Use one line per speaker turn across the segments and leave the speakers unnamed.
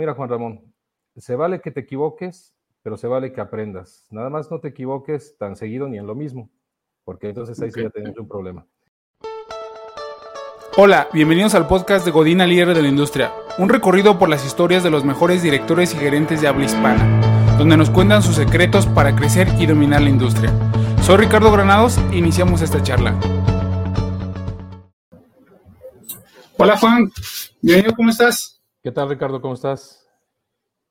mira, Juan Ramón, se vale que te equivoques, pero se vale que aprendas. Nada más no te equivoques tan seguido ni en lo mismo, porque entonces ahí sí ya tenemos un problema.
Hola, bienvenidos al podcast de Godina Líder de la Industria, un recorrido por las historias de los mejores directores y gerentes de habla hispana, donde nos cuentan sus secretos para crecer y dominar la industria. Soy Ricardo Granados e iniciamos esta charla. Hola Juan, bienvenido, ¿cómo estás?
¿Qué tal Ricardo? ¿Cómo estás?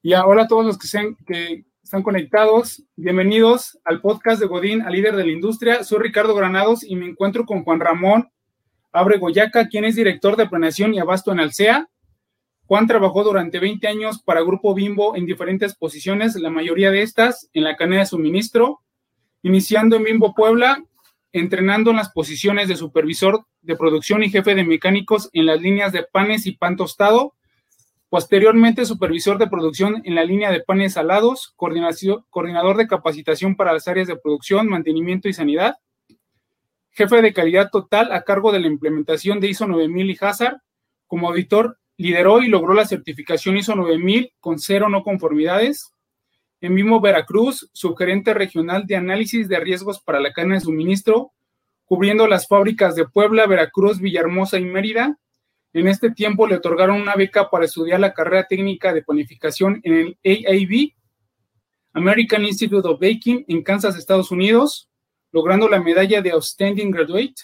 Y ahora todos los que, sean, que están conectados, bienvenidos al podcast de Godín, al líder de la industria. Soy Ricardo Granados y me encuentro con Juan Ramón Abre Goyaca, quien es director de planeación y abasto en Alsea. Juan trabajó durante 20 años para Grupo Bimbo en diferentes posiciones, la mayoría de estas en la cadena de suministro, iniciando en Bimbo Puebla, entrenando en las posiciones de supervisor de producción y jefe de mecánicos en las líneas de panes y pan tostado. Posteriormente, supervisor de producción en la línea de panes salados, coordinador de capacitación para las áreas de producción, mantenimiento y sanidad. Jefe de calidad total a cargo de la implementación de ISO 9000 y Hazard. Como auditor, lideró y logró la certificación ISO 9000 con cero no conformidades. En mismo Veracruz, subgerente regional de análisis de riesgos para la cadena de suministro, cubriendo las fábricas de Puebla, Veracruz, Villahermosa y Mérida. En este tiempo le otorgaron una beca para estudiar la carrera técnica de panificación en el AIB, American Institute of Baking, en Kansas, Estados Unidos, logrando la medalla de Outstanding Graduate.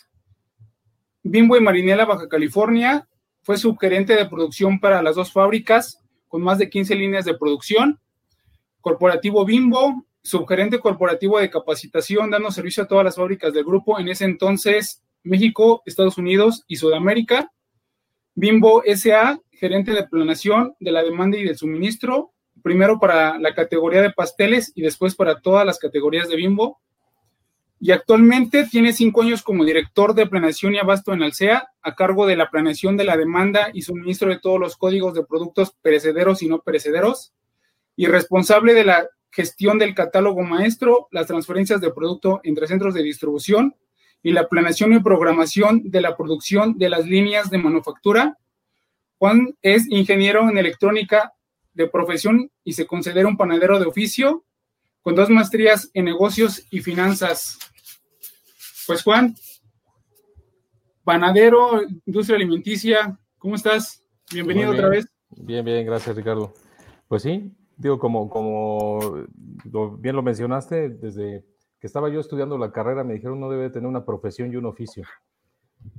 Bimbo y Marinela, Baja California, fue subgerente de producción para las dos fábricas, con más de 15 líneas de producción. Corporativo Bimbo, subgerente corporativo de capacitación, dando servicio a todas las fábricas del grupo, en ese entonces México, Estados Unidos y Sudamérica. Bimbo SA, gerente de planeación de la demanda y del suministro, primero para la categoría de pasteles y después para todas las categorías de Bimbo. Y actualmente tiene cinco años como director de planeación y abasto en Alsea, a cargo de la planeación de la demanda y suministro de todos los códigos de productos perecederos y no perecederos, y responsable de la gestión del catálogo maestro, las transferencias de producto entre centros de distribución y la planeación y programación de la producción de las líneas de manufactura. Juan es ingeniero en electrónica de profesión y se considera un panadero de oficio, con dos maestrías en negocios y finanzas. Pues Juan, panadero, industria alimenticia, ¿cómo estás? Bienvenido otra vez.
Bien, bien, gracias Ricardo. Pues sí, digo, como, como bien lo mencionaste, desde que estaba yo estudiando la carrera me dijeron no debe tener una profesión y un oficio.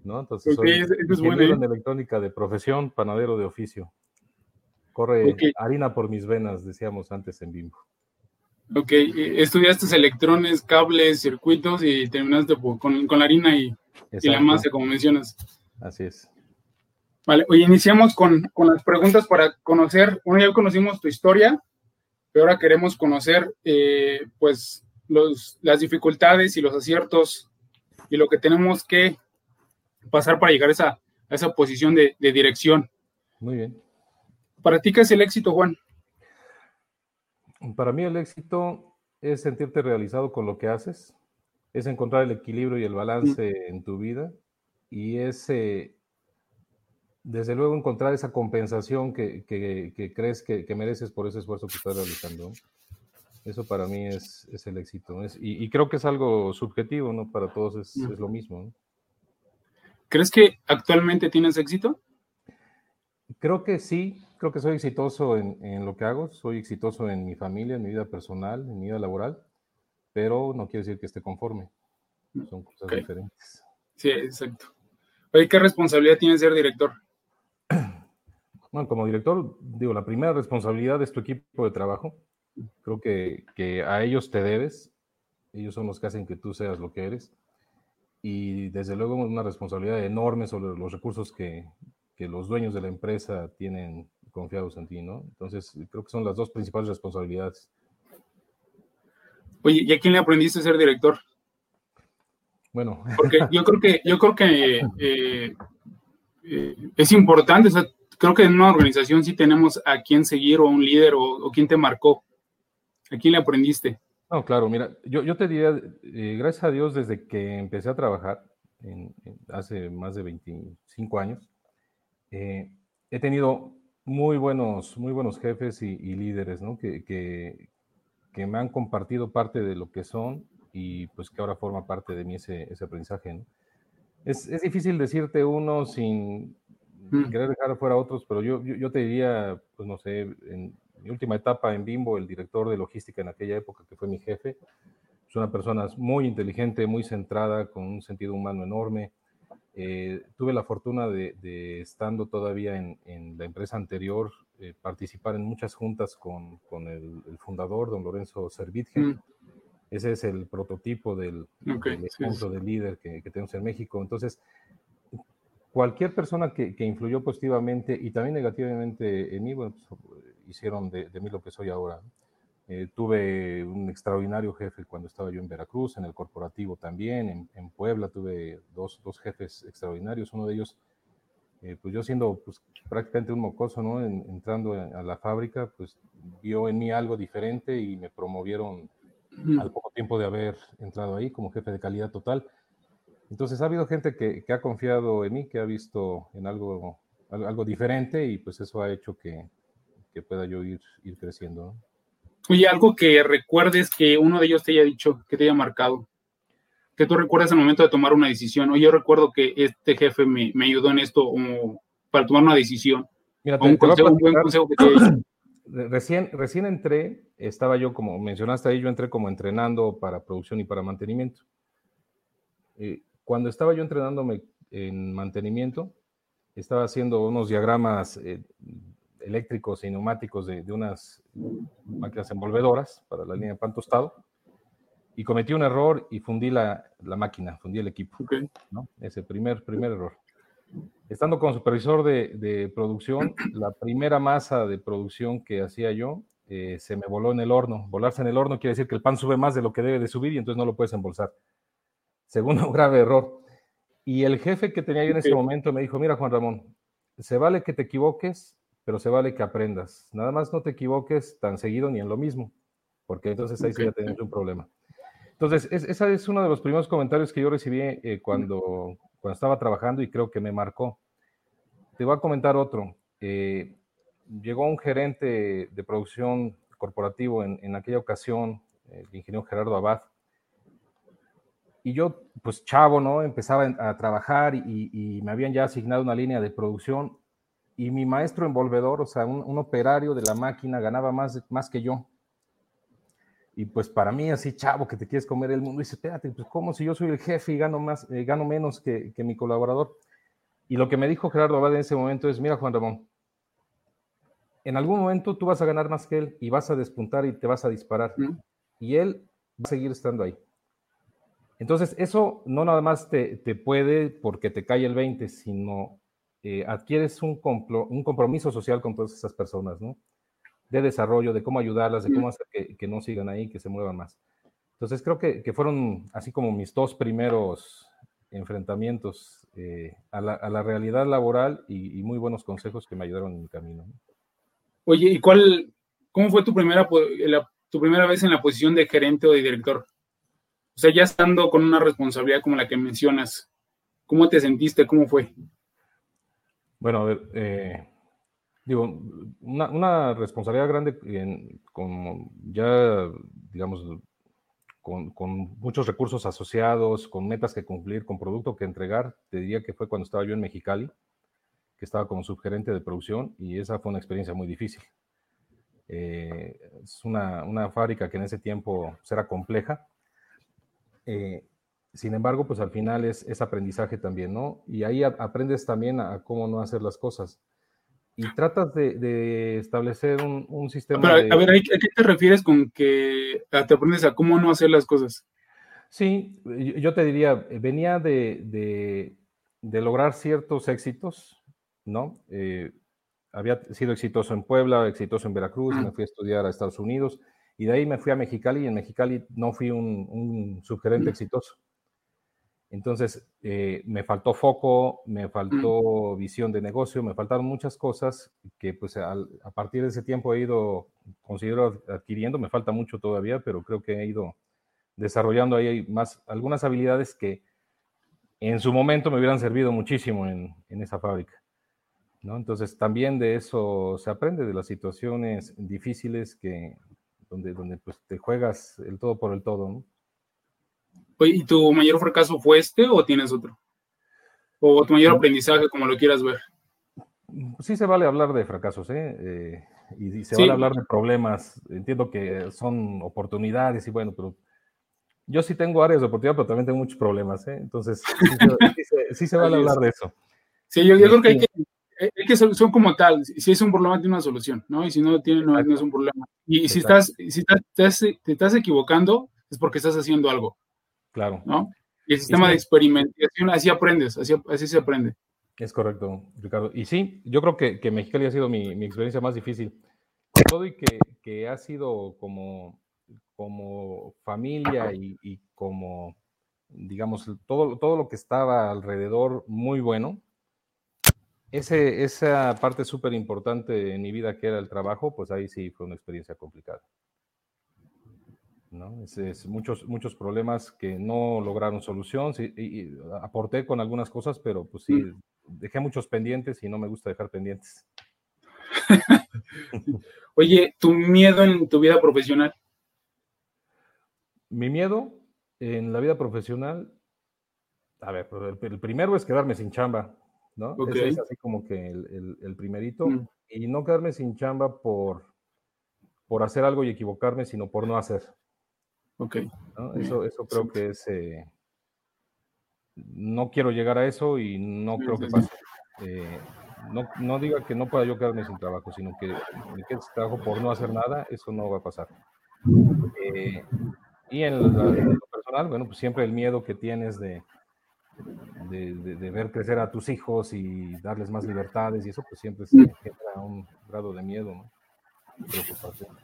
¿no? Entonces, soy es, en electrónica de profesión, panadero de oficio. Corre harina por mis venas, decíamos antes en Bimbo.
Ok, estudiaste electrones, cables, circuitos y terminaste con, la harina y, y, la masa, como mencionas.
Así es.
Vale, hoy iniciamos con, las preguntas para conocer, bueno, ya conocimos tu historia, pero ahora queremos conocer, eh, pues, los, las dificultades y los aciertos y lo que tenemos que pasar para llegar a esa, a esa posición de, de dirección.
Muy bien.
¿Para ti qué es el éxito, Juan?
Para mí el éxito es sentirte realizado con lo que haces, es encontrar el equilibrio y el balance en tu vida y es, desde luego, encontrar esa compensación que, crees que, mereces por ese esfuerzo que estás realizando. Eso para mí es, el éxito. y, creo que es algo subjetivo, ¿no? Para todos es, lo mismo.
¿Crees que actualmente tienes éxito?
Creo que sí, creo que soy exitoso en, lo que hago, soy exitoso en mi familia, en mi vida personal, en mi vida laboral, pero no quiere decir que esté conforme. Son cosas diferentes.
Sí, exacto. Oye, ¿qué responsabilidad tiene ser director?
Bueno, como director, digo, la primera responsabilidad es tu equipo de trabajo. Creo que, que a ellos te debes. Ellos son los que hacen que tú seas lo que eres. Y desde luego una responsabilidad enorme sobre los recursos que, que los dueños de la empresa tienen confiados en ti, ¿no? Entonces, creo que son las dos principales responsabilidades.
Oye, ¿y a quién le aprendiste a ser director?
Bueno.
Porque yo creo que, yo creo que eh, eh, es importante, o sea, creo que en una organización sí tenemos a quién seguir o un líder o, quién te marcó. ¿A quién le aprendiste?
No, claro, mira, yo, yo te diría, eh, gracias a Dios, desde que empecé a trabajar hace más de 25 años, he tenido muy buenos, muy buenos jefes y, líderes, ¿no? Que, que, que, me han compartido parte de lo que son y pues que ahora forma parte de mí ese, ese aprendizaje, ¿no? Es, es, difícil decirte uno sin mm. querer dejar fuera a otros, pero yo, yo, yo, te diría, pues no sé, en mi última etapa en Bimbo, el director de logística en aquella época, que fue mi jefe, es una persona muy inteligente, muy centrada, con un sentido humano enorme, eh, tuve la fortuna de, estando todavía en, la empresa anterior, eh, participar en muchas juntas con, con el, fundador, don Lorenzo Servitje. Mm. Ese es el prototipo del, ejemplo de líder que, tenemos en México. Entonces, cualquier persona que, influyó positivamente y también negativamente en mí, bueno, pues, hicieron de, de, mí lo que soy ahora. Eh, tuve un extraordinario jefe cuando estaba yo en Veracruz, en el corporativo también, en, Puebla tuve dos, dos, jefes extraordinarios, uno de ellos, eh, pues yo siendo pues, prácticamente un mocoso, ¿no? entrando a la fábrica, pues vio en mí algo diferente y me promovieron al poco tiempo de haber entrado ahí como jefe de calidad total. Entonces ha habido gente que, que ha confiado en mí, que ha visto en algo, algo diferente y pues eso ha hecho que, que pueda yo ir, ir creciendo. ¿no?
Oye, algo que recuerdes que uno de ellos te haya dicho, que te haya marcado, que tú recuerdes el momento de tomar una decisión. Oye, yo recuerdo que este jefe me, me ayudó en esto para tomar una decisión. Mira, un, buen consejo que te
Recién, recién entré, estaba yo, como mencionaste ahí, yo entré como entrenando para producción y para mantenimiento. Eh, cuando estaba yo entrenándome en mantenimiento, estaba haciendo unos diagramas eh, eléctricos y neumáticos de, unas máquinas envolvedoras para la línea de pan tostado y cometí un error y fundí la, la máquina, fundí el equipo. ¿no? Ese primer, primer error. Estando como supervisor de, de, producción, la primera masa de producción que hacía yo eh, se me voló en el horno. Volarse en el horno quiere decir que el pan sube más de lo que debe de subir y entonces no lo puedes embolsar. Segundo grave error. Y el jefe que tenía yo en ese momento me dijo, mira Juan Ramón, se vale que te equivoques, pero se vale que aprendas. Nada más no te equivoques tan seguido ni en lo mismo, porque entonces ahí sí ya tenemos un problema. Entonces, es, ese es uno de los primeros comentarios que yo recibí eh, cuando, cuando estaba trabajando y creo que me marcó. Te voy a comentar otro. Eh, llegó un gerente de producción corporativo en, en aquella ocasión, el ingeniero Gerardo Abad, y yo, pues chavo, ¿no? Empezaba a trabajar y, y, me habían ya asignado una línea de producción y mi maestro envolvedor, o sea, un, operario de la máquina, ganaba más, más que yo. Y pues para mí, así, chavo, que te quieres comer el mundo, dice, espérate, pues ¿cómo si yo soy el jefe y gano, más, eh, gano menos que, que, mi colaborador? Y lo que me dijo Gerardo Abad en ese momento es, mira, Juan Ramón, en algún momento tú vas a ganar más que él y vas a despuntar y te vas a disparar. Y él va a seguir estando ahí. Entonces, eso no nada más te, te puede porque te cae el 20, sino eh, adquieres un, un, compromiso social con todas esas personas, ¿no? De desarrollo, de cómo ayudarlas, de cómo hacer que, no sigan ahí, que se muevan más. Entonces creo que, que fueron así como mis dos primeros enfrentamientos eh, a, la, a, la, realidad laboral y, muy buenos consejos que me ayudaron en mi camino.
Oye, ¿y cuál, cómo fue tu primera, tu primera vez en la posición de gerente o de director? O sea, ya estando con una responsabilidad como la que mencionas, ¿cómo te sentiste? ¿Cómo fue?
Bueno, a ver, eh, digo, una, responsabilidad grande con ya, digamos, con, muchos recursos asociados, con metas que cumplir, con producto que entregar, te diría que fue cuando estaba yo en Mexicali, que estaba como subgerente de producción y esa fue una experiencia muy difícil. Eh, es una, fábrica que en ese tiempo era compleja. Eh, sin embargo, pues al final es, aprendizaje también, ¿no? Y ahí aprendes también a, cómo no hacer las cosas. Y tratas de, establecer un, sistema.
a ver, ¿a qué te refieres con que te aprendes a cómo no hacer las cosas?
Sí, yo te diría, venía de, lograr ciertos éxitos, ¿no? Eh, había sido exitoso en Puebla, exitoso en Veracruz, me fui a estudiar a Estados Unidos y de ahí me fui a Mexicali y en Mexicali no fui un, un subgerente exitoso. Entonces, eh, me faltó foco, me faltó visión de negocio, me faltaron muchas cosas que pues a partir de ese tiempo he ido, considero adquiriendo, me falta mucho todavía, pero creo que he ido desarrollando ahí más algunas habilidades que en su momento me hubieran servido muchísimo en, esa fábrica. ¿no? Entonces también de eso se aprende, de las situaciones difíciles que, donde, donde pues, te juegas el todo por el todo, ¿no?
¿Y tu mayor fracaso fue este o tienes otro? ¿O tu mayor aprendizaje, como lo quieras ver?
Sí se vale hablar de fracasos, ¿eh? eh y, se vale hablar de problemas. Entiendo que son oportunidades y bueno, pero yo sí tengo áreas de oportunidad, pero también tengo muchos problemas, ¿eh? Entonces, sí, se, vale hablar de eso.
Sí, yo, creo que hay que, hay que son como tal. Si es un problema, tiene una solución, ¿no? Y si no tiene, no, es un problema. Y, si estás, si estás, te estás equivocando, es porque estás haciendo algo.
Claro.
¿No? Y el sistema de experimentación, así aprendes, así, así se aprende.
Es correcto, Ricardo. Y sí, yo creo que, que Mexicali ha sido mi, mi, experiencia más difícil. Con todo y que, que ha sido como, como familia y, y, como, digamos, todo, todo lo que estaba alrededor muy bueno. Ese, esa parte súper importante en mi vida que era el trabajo, pues ahí sí fue una experiencia complicada. ¿No? Es, muchos, muchos problemas que no lograron solución. y, aporté con algunas cosas, pero pues sí, mm. dejé muchos pendientes y no me gusta dejar pendientes.
Oye, ¿tu miedo en tu vida profesional?
Mi miedo en la vida profesional, a ver, pues, el, primero es quedarme sin chamba, ¿no? es así como que el, primerito. Mm. Y no quedarme sin chamba por, por hacer algo y equivocarme, sino por no hacer.
Ok.
Eso, eso creo que es... Eh, no quiero llegar a eso y no creo que pase. Eh, no, no, diga que no pueda yo quedarme sin trabajo, sino que me quede sin trabajo por no hacer nada, eso no va a pasar. Eh, y en lo, personal, bueno, pues siempre el miedo que tienes de, de, de, ver crecer a tus hijos y darles más libertades y eso, pues siempre se genera un grado de miedo, ¿no? Preocupación.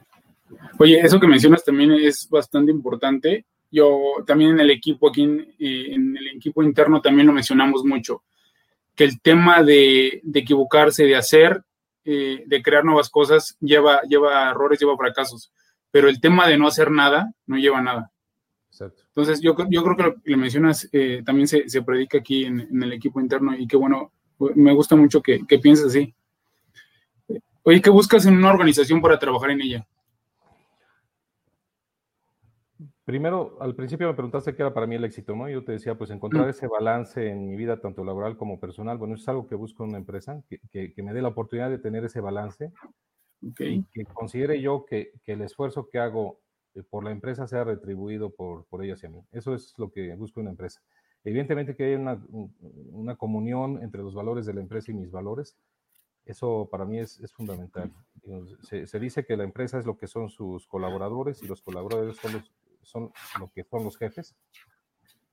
Oye, eso que mencionas también es bastante importante. Yo también en el equipo aquí, en, el equipo interno también lo mencionamos mucho, que el tema de, equivocarse, de hacer, eh, de crear nuevas cosas, lleva, lleva errores, lleva fracasos, pero el tema de no hacer nada no lleva nada. Exacto. Entonces, yo, yo creo que lo que le mencionas eh, también se, predica aquí en, el equipo interno y que bueno, me gusta mucho que, que pienses así. Oye, ¿qué buscas en una organización para trabajar en ella?
Primero, al principio me preguntaste qué era para mí el éxito, ¿no? Yo te decía, pues encontrar ese balance en mi vida, tanto laboral como personal. Bueno, eso es algo que busco en una empresa, que, me dé la oportunidad de tener ese balance. Okay. que considere yo que, el esfuerzo que hago eh, por la empresa sea retribuido por, por ella hacia mí. Eso es lo que busco en una empresa. Evidentemente que hay una, una comunión entre los valores de la empresa y mis valores. Eso para mí es, es fundamental. Se, se, dice que la empresa es lo que son sus colaboradores y los colaboradores son los, son lo que son los jefes.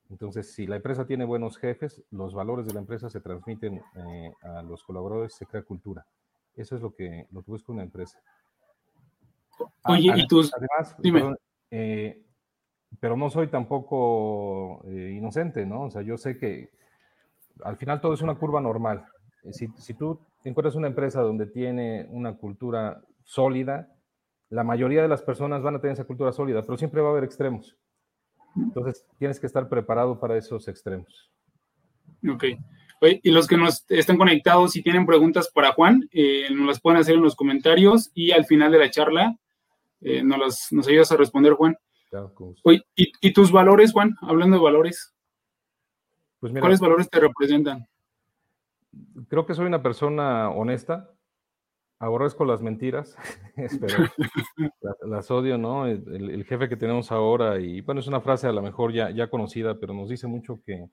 Entonces, si la empresa tiene buenos jefes, los valores de la empresa se transmiten eh, a los colaboradores, se crea cultura. Eso es lo que, lo que busca una empresa.
Oye, y tus...
Además, Dime. Eh, pero no soy tampoco eh, inocente, ¿no? O sea, yo sé que al final todo es una curva normal. Si, si tú encuentras una empresa donde tiene una cultura sólida, la mayoría de las personas van a tener esa cultura sólida, pero siempre va a haber extremos. Entonces, tienes que estar preparado para esos extremos.
Ok. y los que nos están conectados, si tienen preguntas para Juan, eh, nos las pueden hacer en los comentarios y al final de la charla eh, nos, las, nos ayudas a responder, Juan. Claro, Oye, ¿y, tus valores, Juan? Hablando de valores. Pues ¿Cuáles valores te representan?
Creo que soy una persona honesta, aborrezco las mentiras, las, odio, ¿no? El, jefe que tenemos ahora, y bueno, es una frase a lo mejor ya, ya conocida, pero nos dice mucho que,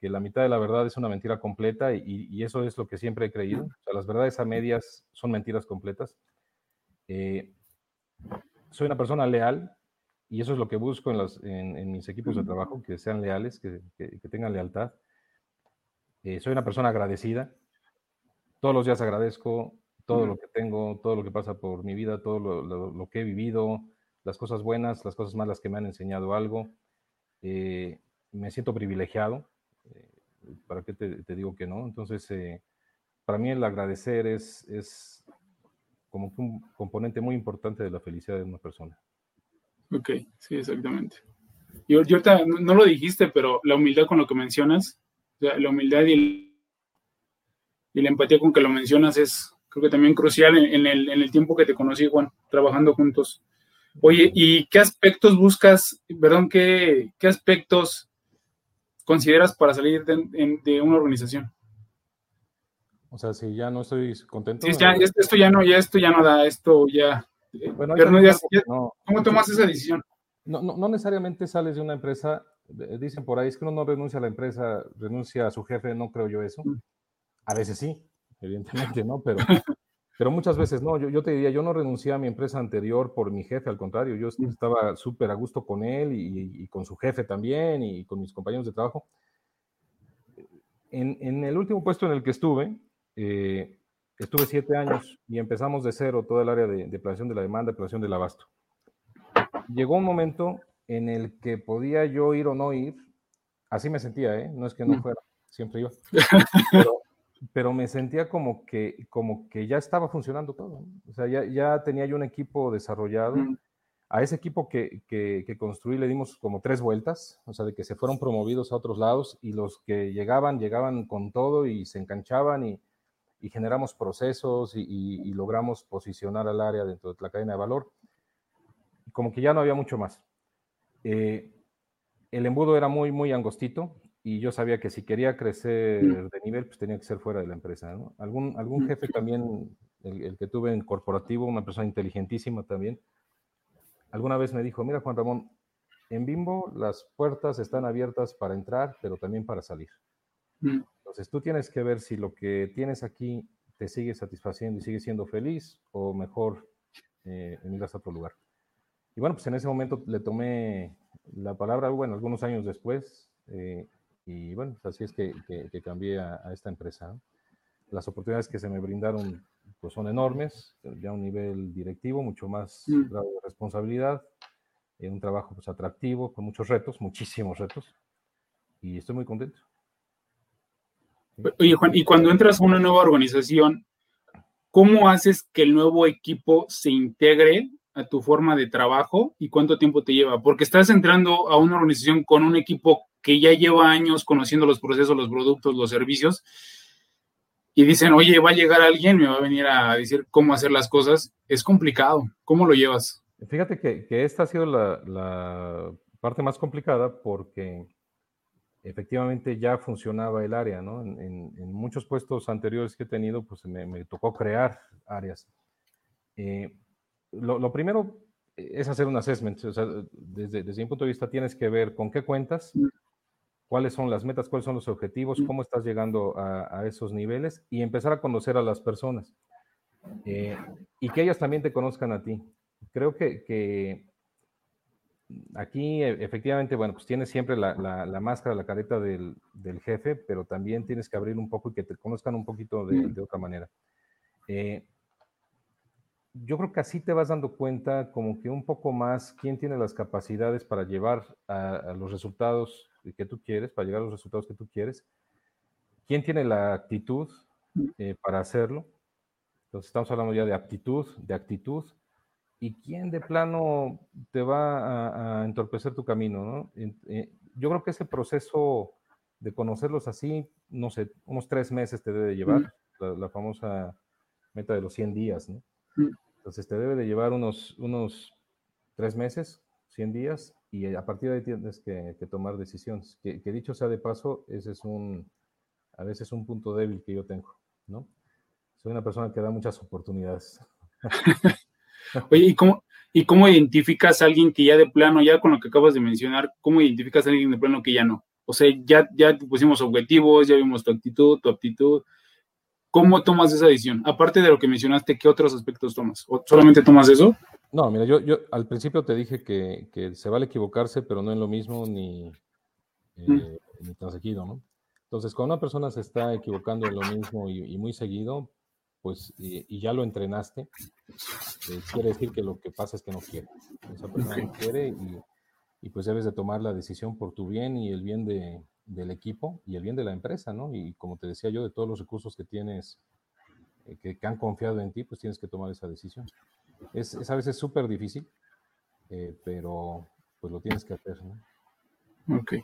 que la mitad de la verdad es una mentira completa y, y, eso es lo que siempre he creído. O sea, las verdades a medias son mentiras completas. Eh, soy una persona leal y eso es lo que busco en, los, en, mis equipos de trabajo, que sean leales, que, que, tengan lealtad. Eh, soy una persona agradecida. Todos los días agradezco, todo lo que tengo, todo lo que pasa por mi vida, todo lo, que he vivido, las cosas buenas, las cosas malas que me han enseñado algo. Eh, me siento privilegiado, eh, ¿para qué te, digo que no? Entonces, eh, para mí el agradecer es, es como un componente muy importante de la felicidad de una persona.
Ok, sí, exactamente. Y ahorita no, lo dijiste, pero la humildad con lo que mencionas, la humildad y el y la empatía con que lo mencionas es, creo que también crucial en, el, tiempo que te conocí, Juan, trabajando juntos. Oye, ¿y qué aspectos buscas, perdón, qué, qué aspectos consideras para salir de, una organización?
O sea, si ya no estoy contento.
Sí, ya, esto ya no, ya esto ya no da, esto ya. Bueno, pero no, ¿Cómo tomas esa decisión?
No, no, no, necesariamente sales de una empresa, dicen por ahí, es que uno no renuncia a la empresa, renuncia a su jefe, no creo yo eso. Mm. A veces sí, evidentemente, ¿no? Pero, pero muchas veces no. Yo, yo, te diría, yo no renuncié a mi empresa anterior por mi jefe, al contrario, yo estaba súper a gusto con él y, con su jefe también y con mis compañeros de trabajo. En, en el último puesto en el que estuve, eh, estuve siete años y empezamos de cero todo el área de, de planeación de la demanda, planeación del abasto. Llegó un momento en el que podía yo ir o no ir, así me sentía, ¿eh? no es que no fuera, siempre iba, pero, pero me sentía como que, como que ya estaba funcionando todo. O sea, ya, ya, tenía yo un equipo desarrollado. Mm. A ese equipo que, que, que, construí le dimos como tres vueltas, o sea, de que se fueron promovidos a otros lados y los que llegaban, llegaban con todo y se enganchaban y, y generamos procesos y, y, logramos posicionar al área dentro de la cadena de valor. Como que ya no había mucho más. Eh, el embudo era muy, muy angostito, y yo sabía que si quería crecer mm. de nivel, pues tenía que ser fuera de la empresa. Algún, algún mm. jefe también, el, que tuve en corporativo, una persona inteligentísima también, alguna vez me dijo, mira Juan Ramón, en Bimbo las puertas están abiertas para entrar, pero también para salir. Mm. Entonces tú tienes que ver si lo que tienes aquí te sigue satisfaciendo y sigue siendo feliz o mejor eh, a otro lugar. Y bueno, pues en ese momento le tomé la palabra, bueno, algunos años después, eh, y bueno, pues así es que, que, cambié a, esta empresa. Las oportunidades que se me brindaron pues son enormes, ya a un nivel directivo, mucho más mm. grado de responsabilidad, en eh, un trabajo pues atractivo, con muchos retos, muchísimos retos, y estoy muy contento.
Oye, Juan, y cuando entras a una nueva organización, ¿cómo haces que el nuevo equipo se integre a tu forma de trabajo y cuánto tiempo te lleva? Porque estás entrando a una organización con un equipo que ya lleva años conociendo los procesos, los productos, los servicios, y dicen, oye, va a llegar alguien, me va a venir a decir cómo hacer las cosas, es complicado. ¿Cómo lo llevas?
Fíjate que, esta ha sido la, parte más complicada porque efectivamente ya funcionaba el área, ¿no? En, muchos puestos anteriores que he tenido, pues me, tocó crear áreas. Eh, lo, primero es hacer un assessment, o sea, desde, desde mi punto de vista tienes que ver con qué cuentas, mm cuáles son las metas, cuáles son los objetivos, cómo estás llegando a, esos niveles y empezar a conocer a las personas eh, y que ellas también te conozcan a ti. Creo que, aquí e, efectivamente, bueno, pues tienes siempre la, máscara, la careta del, jefe, pero también tienes que abrir un poco y que te conozcan un poquito de, otra manera. Eh, yo creo que así te vas dando cuenta como que un poco más quién tiene las capacidades para llevar a los resultados que tú quieres, para llegar a los resultados que tú quieres. ¿Quién tiene la actitud eh, para hacerlo? Entonces estamos hablando ya de aptitud, de actitud. ¿Y quién de plano te va a, entorpecer tu camino? ¿no? Eh, yo creo que ese proceso de conocerlos así, no sé, unos tres meses te debe llevar, la, famosa meta de los 100 días, ¿no? Entonces te debe de llevar unos, unos tres meses, 100 días, y a partir de ahí tienes que, tomar decisiones. Que, dicho sea de paso, ese es un, a veces un punto débil que yo tengo, ¿no? Soy una persona que da muchas oportunidades.
Oye, ¿y cómo, ¿y cómo identificas a alguien que ya de plano, ya con lo que acabas de mencionar, cómo identificas a alguien de plano que ya no? O sea, ya, ya pusimos objetivos, ya vimos tu actitud, tu aptitud. ¿Cómo tomas esa decisión? Aparte de lo que mencionaste, ¿qué otros aspectos tomas? ¿O solamente tomas eso?
No, mira, yo, yo al principio te dije que, se vale equivocarse, pero no en lo mismo ni, mm. eh, ni tan seguido, ¿no? Entonces, cuando una persona se está equivocando en lo mismo y, muy seguido, pues, y, ya lo entrenaste, eh, quiere decir que lo que pasa es que no quiere. Esa persona no quiere y, y, pues debes de tomar la decisión por tu bien y el bien de, del equipo y el bien de la empresa, ¿no? Y como te decía yo, de todos los recursos que tienes, eh, que, que han confiado en ti, pues tienes que tomar esa decisión. Es, a veces súper difícil, eh, pero pues lo tienes que hacer. ¿no?
Ok.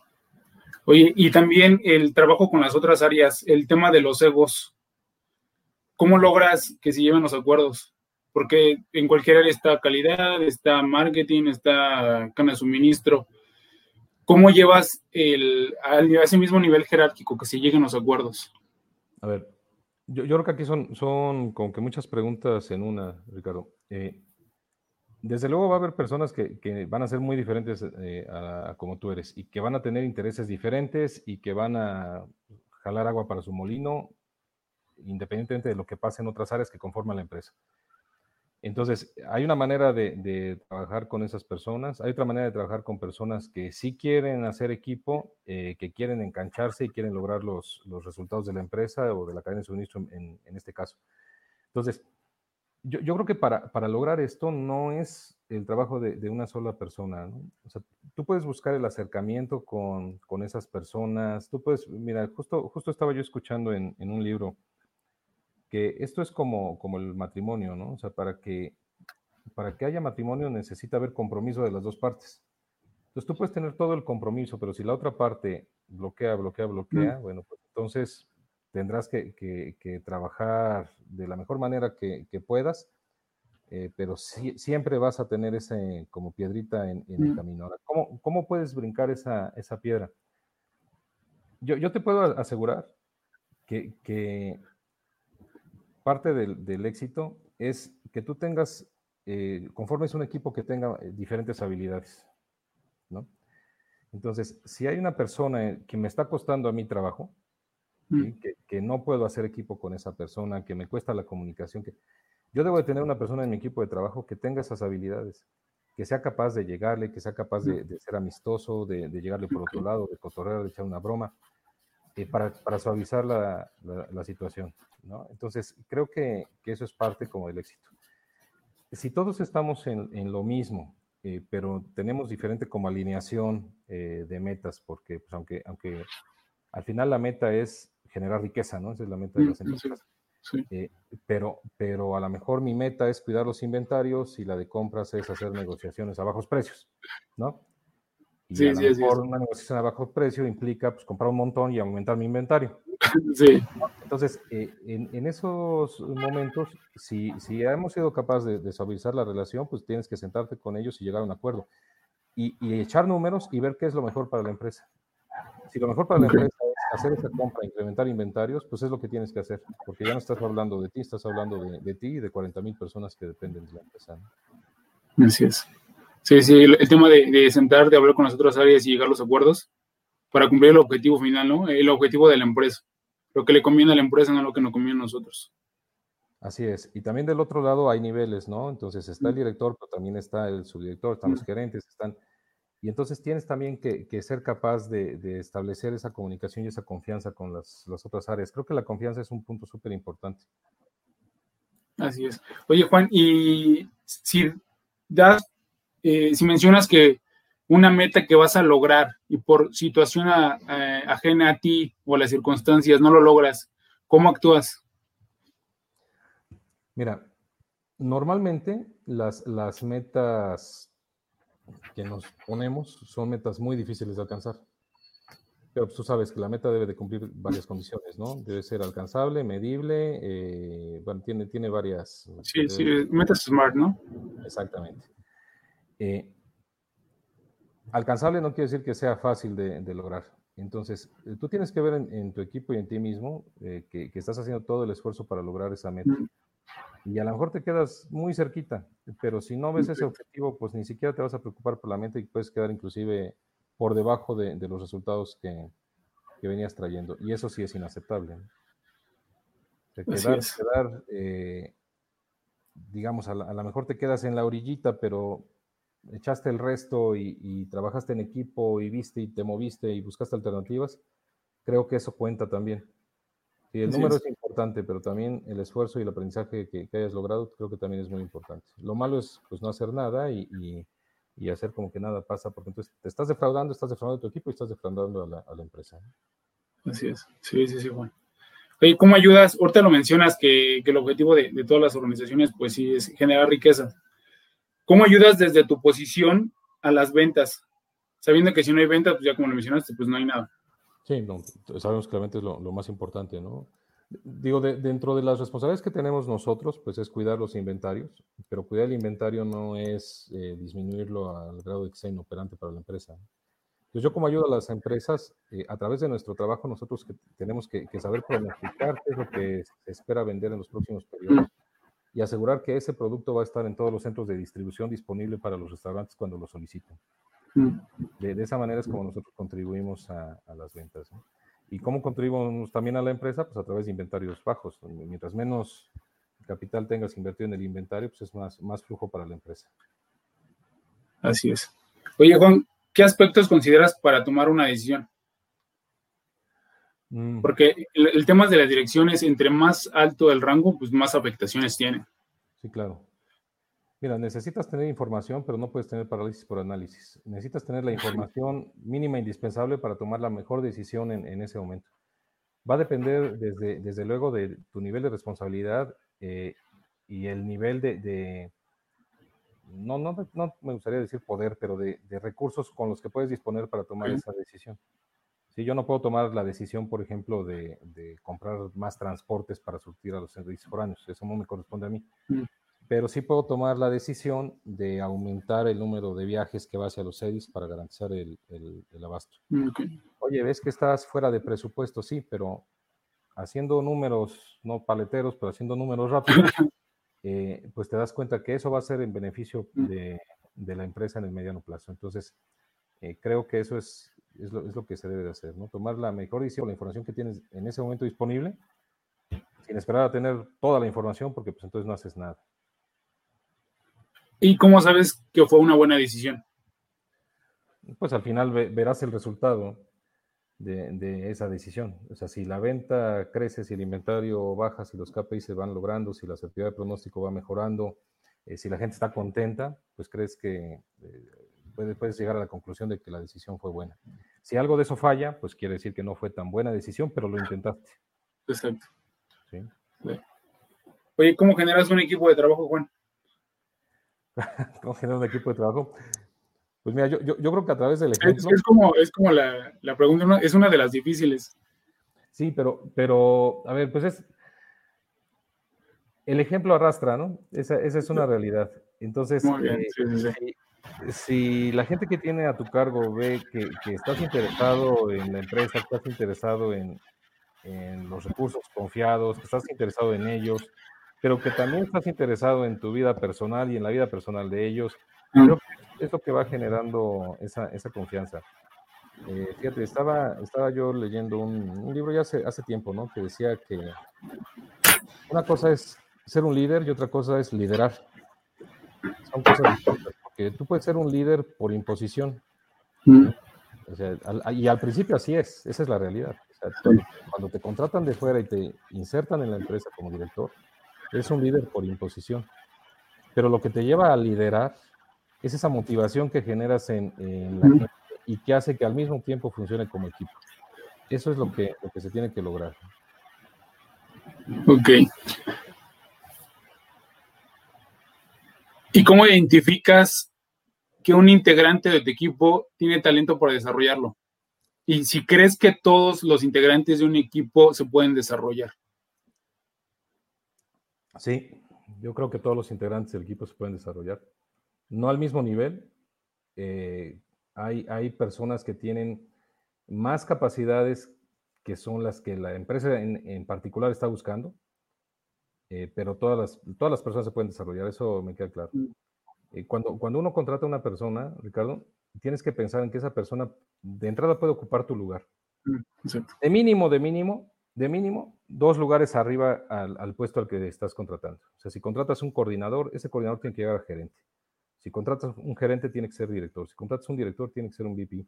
Oye, y también el trabajo con las otras áreas, el tema de los egos. ¿cómo logras que se lleven los acuerdos? Porque en cualquier área está calidad, está marketing, está cana de suministro. ¿Cómo llevas el, a ese mismo nivel jerárquico que se lleguen los acuerdos?
A ver, yo, creo que aquí son, son como que muchas preguntas en una, Ricardo. Eh, desde luego va a haber personas que, van a ser muy diferentes eh, a, como tú eres y que van a tener intereses diferentes y que van a jalar agua para su molino, independientemente de lo que pase en otras áreas que conforman la empresa. Entonces, hay una manera de, trabajar con esas personas, hay otra manera de trabajar con personas que sí quieren hacer equipo, eh, que quieren engancharse y quieren lograr los, los, resultados de la empresa o de la cadena de suministro en, en este caso. Entonces, yo, yo, creo que para, para, lograr esto no es el trabajo de, de una sola persona. ¿no? O sea, tú puedes buscar el acercamiento con, con, esas personas, tú puedes, mira, justo, justo estaba yo escuchando en, en un libro que esto es como, como el matrimonio, ¿no? O sea, para que, para que haya matrimonio necesita haber compromiso de las dos partes. Entonces tú puedes tener todo el compromiso, pero si la otra parte bloquea, bloquea, bloquea, bueno, pues entonces tendrás que, que, trabajar de la mejor manera que, puedas, eh, pero siempre vas a tener ese como piedrita en, el camino. Ahora, ¿cómo, ¿cómo, puedes brincar esa, esa piedra? Yo, yo, te puedo asegurar que, que parte del, éxito es que tú tengas, eh, conformes un equipo que tenga eh, diferentes habilidades, ¿no? Entonces, si hay una persona que me está costando a mi trabajo, mm. que, no puedo hacer equipo con esa persona, que me cuesta la comunicación, que yo debo de tener una persona en mi equipo de trabajo que tenga esas habilidades, que sea capaz de llegarle, que sea capaz de, mm. ser amistoso, de, llegarle por otro lado, de cotorrear, de echar una broma, eh, para, para, suavizar la, la situación. Entonces, creo que, eso es parte como del éxito. Si todos estamos en, lo mismo, eh, pero tenemos diferente como alineación eh, de metas, porque pues, aunque, aunque al final la meta es generar riqueza, ¿no? Esa es la meta de las empresas. Eh, pero, pero a lo mejor mi meta es cuidar los inventarios y la de compras es hacer negociaciones a bajos precios, ¿no? Y a lo mejor una negociación a bajo precio implica pues, comprar un montón y aumentar mi inventario. Sí. Entonces, eh, en, esos momentos, si, si hemos sido capaces de, de, la relación, pues tienes que sentarte con ellos y llegar a un acuerdo. Y, echar números y ver qué es lo mejor para la empresa. Si lo mejor para la empresa es hacer esa compra, incrementar inventarios, pues es lo que tienes que hacer, porque ya no estás hablando de ti, estás hablando de, ti y de 40 mil personas que dependen de la empresa.
Así es. Sí, sí, el, tema de, de, sentar, de hablar con las otras áreas y llegar a los acuerdos para cumplir el objetivo final, ¿no? El objetivo de la empresa lo que le conviene a la empresa, no lo que nos conviene a nosotros.
Así es. Y también del otro lado hay niveles, ¿no? Entonces está el director, pero también está el subdirector, están los gerentes, están... Y entonces tienes también que, ser capaz de, establecer esa comunicación y esa confianza con las, otras áreas. Creo que la confianza es un punto súper importante.
Así es. Oye, Juan, y si das, eh, si mencionas que una meta que vas a lograr y por situación ajena a ti o a las circunstancias no lo logras, ¿cómo actúas?
Mira, normalmente las, las metas que nos ponemos son metas muy difíciles de alcanzar. Pero tú sabes que la meta debe de cumplir varias condiciones, ¿no? Debe ser alcanzable, medible, eh, bueno, tiene, tiene varias...
Sí, sí, metas smart, ¿no?
Exactamente. Eh, alcanzable no quiere decir que sea fácil de, lograr. Entonces, eh, tú tienes que ver en, tu equipo y en ti mismo eh, que, estás haciendo todo el esfuerzo para lograr esa meta. Y a lo mejor te quedas muy cerquita, pero si no ves ese objetivo, pues ni siquiera te vas a preocupar por la meta y puedes quedar inclusive por debajo de, los resultados que, venías trayendo. Y eso sí es inaceptable. quedar, quedar eh, digamos, a lo mejor te quedas en la orillita, pero echaste el resto y, trabajaste en equipo y viste y te moviste y buscaste alternativas, creo que eso cuenta también. Y el número es. Importante, pero también el esfuerzo y el aprendizaje que, hayas logrado creo que también es muy importante. Lo malo es pues no hacer nada y, hacer como que nada pasa, porque entonces te estás defraudando, estás defraudando a tu equipo y estás defraudando a la, empresa.
Así es, sí, sí, sí, Juan. Oye, ¿cómo ayudas? Ahorita lo mencionas que, el objetivo de, de, todas las organizaciones, pues sí, es generar riqueza. ¿Cómo ayudas desde tu posición a las ventas? Sabiendo que si no hay ventas, pues ya como lo mencionaste, pues no hay nada.
Sí, sabemos que la venta es lo, más importante, ¿no? Digo, dentro de las responsabilidades que tenemos nosotros, pues es cuidar los inventarios, pero cuidar el inventario no es eh, disminuirlo al grado de que sea inoperante para la empresa. Entonces yo como ayudo a las empresas, eh, a través de nuestro trabajo nosotros que tenemos que, saber planificar qué es lo que se espera vender en los próximos periodos y asegurar que ese producto va a estar en todos los centros de distribución disponible para los restaurantes cuando lo soliciten. De, esa manera es como nosotros contribuimos a, las ventas. ¿Y cómo contribuimos también a la empresa? Pues a través de inventarios bajos. Mientras menos capital tengas invertido en el inventario, pues es más, más flujo para la empresa.
Así es. Oye, Juan, ¿qué aspectos consideras para tomar una decisión? Mm. Porque el, el, tema de las direcciones, entre más alto el rango, pues más afectaciones tiene.
Sí, claro. Mira, necesitas tener información, pero no puedes tener parálisis por análisis. Necesitas tener la información mínima indispensable para tomar la mejor decisión en, ese momento. Va a depender desde, desde, luego de tu nivel de responsabilidad eh, y el nivel de, no, no, no, me gustaría decir poder, pero de, recursos con los que puedes disponer para tomar esa decisión. Si yo no puedo tomar la decisión, por ejemplo, de, comprar más transportes para surtir a los servicios foráneos, eso no me corresponde a mí. Pero sí puedo tomar la decisión de aumentar el número de viajes que va hacia los CEDIS para garantizar el, abasto. Mm, Oye, ves que estás fuera de presupuesto, sí, pero haciendo números, no paleteros, pero haciendo números rápidos, eh, pues te das cuenta que eso va a ser en beneficio mm. de, la empresa en el mediano plazo. Entonces, eh, creo que eso es, es lo, que se debe de hacer, ¿no? Tomar la mejor decisión, la información que tienes en ese momento disponible, sin esperar a tener toda la información, porque pues entonces no haces nada.
¿Y cómo sabes que fue una buena decisión?
Pues al final verás el resultado de, esa decisión. O sea, si la venta crece, si el inventario baja, si los KPI se van logrando, si la certidumbre de pronóstico va mejorando, eh, si la gente está contenta, pues crees que eh, puedes, llegar a la conclusión de que la decisión fue buena. Si algo de eso falla, pues quiere decir que no fue tan buena decisión, pero lo intentaste.
Exacto. ¿Sí? Oye, ¿cómo generas un equipo de trabajo, Juan?
¿Cómo generar un equipo de trabajo? Pues mira, yo, creo que a través del ejemplo...
Es, como, es como la, pregunta, es una de las difíciles.
Sí, pero, pero, a ver, pues es... El ejemplo arrastra, ¿no? Esa, es una realidad. Entonces, eh, Si, la gente que tiene a tu cargo ve que, estás interesado en la empresa, que estás interesado en, en los recursos confiados, que estás interesado en ellos, pero que también estás interesado en tu vida personal y en la vida personal de ellos. Mm. Creo que es lo que va generando esa, esa confianza. Eh, fíjate, estaba, estaba yo leyendo un, libro ya hace, hace tiempo, ¿no? Que decía que una cosa es ser un líder y otra cosa es liderar. Son cosas distintas, porque tú puedes ser un líder por imposición. Mm. O sea, y al principio así es, esa es la realidad. cuando te contratan de fuera y te insertan en la empresa como director, es un líder por imposición. Pero lo que te lleva a liderar es esa motivación que generas en, la gente y que hace que al mismo tiempo funcione como equipo. Eso es lo que, lo que se tiene que lograr.
Ok. ¿Y cómo identificas que un integrante de tu equipo tiene talento para desarrollarlo? Y si crees que todos los integrantes de un equipo se pueden desarrollar.
Sí, yo creo que todos los integrantes del equipo se pueden desarrollar. No al mismo nivel. Eh, hay, hay personas que tienen más capacidades que son las que la empresa en, particular está buscando, eh, pero todas las, todas las personas se pueden desarrollar, eso me queda claro. Mm. Eh, cuando, cuando uno contrata a una persona, Ricardo, tienes que pensar en que esa persona de entrada puede ocupar tu lugar. Mm, de mínimo, de mínimo, de mínimo dos lugares arriba al, puesto al que estás contratando. O sea, si contratas un coordinador, ese coordinador tiene que llegar a gerente. Si contratas un gerente, tiene que ser director. Si contratas un director, tiene que ser un VP.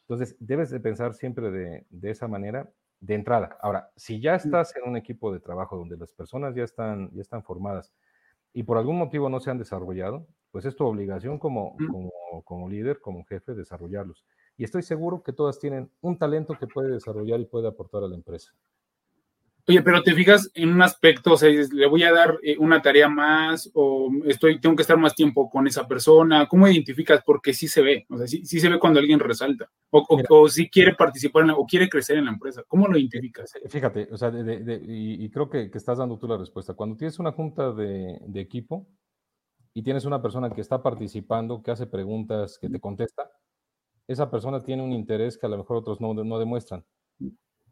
Entonces, debes de pensar siempre de, esa manera de entrada. Ahora, si ya estás en un equipo de trabajo donde las personas ya están, ya están formadas y por algún motivo no se han desarrollado, pues es tu obligación como, como, como líder, como jefe, desarrollarlos. Y estoy seguro que todas tienen un talento que puede desarrollar y puede aportar a la empresa.
Oye, pero te fijas en un aspecto, o sea, le voy a dar eh, una tarea más o estoy, tengo que estar más tiempo con esa persona. ¿Cómo identificas? Porque sí se ve, o sea, sí, se ve cuando alguien resalta o, si quiere participar o quiere crecer en la empresa. ¿Cómo lo identificas?
Fíjate, o sea, y, creo que, estás dando tú la respuesta. Cuando tienes una junta de, equipo y tienes una persona que está participando, que hace preguntas, que te contesta, esa persona tiene un interés que a lo mejor otros no, no demuestran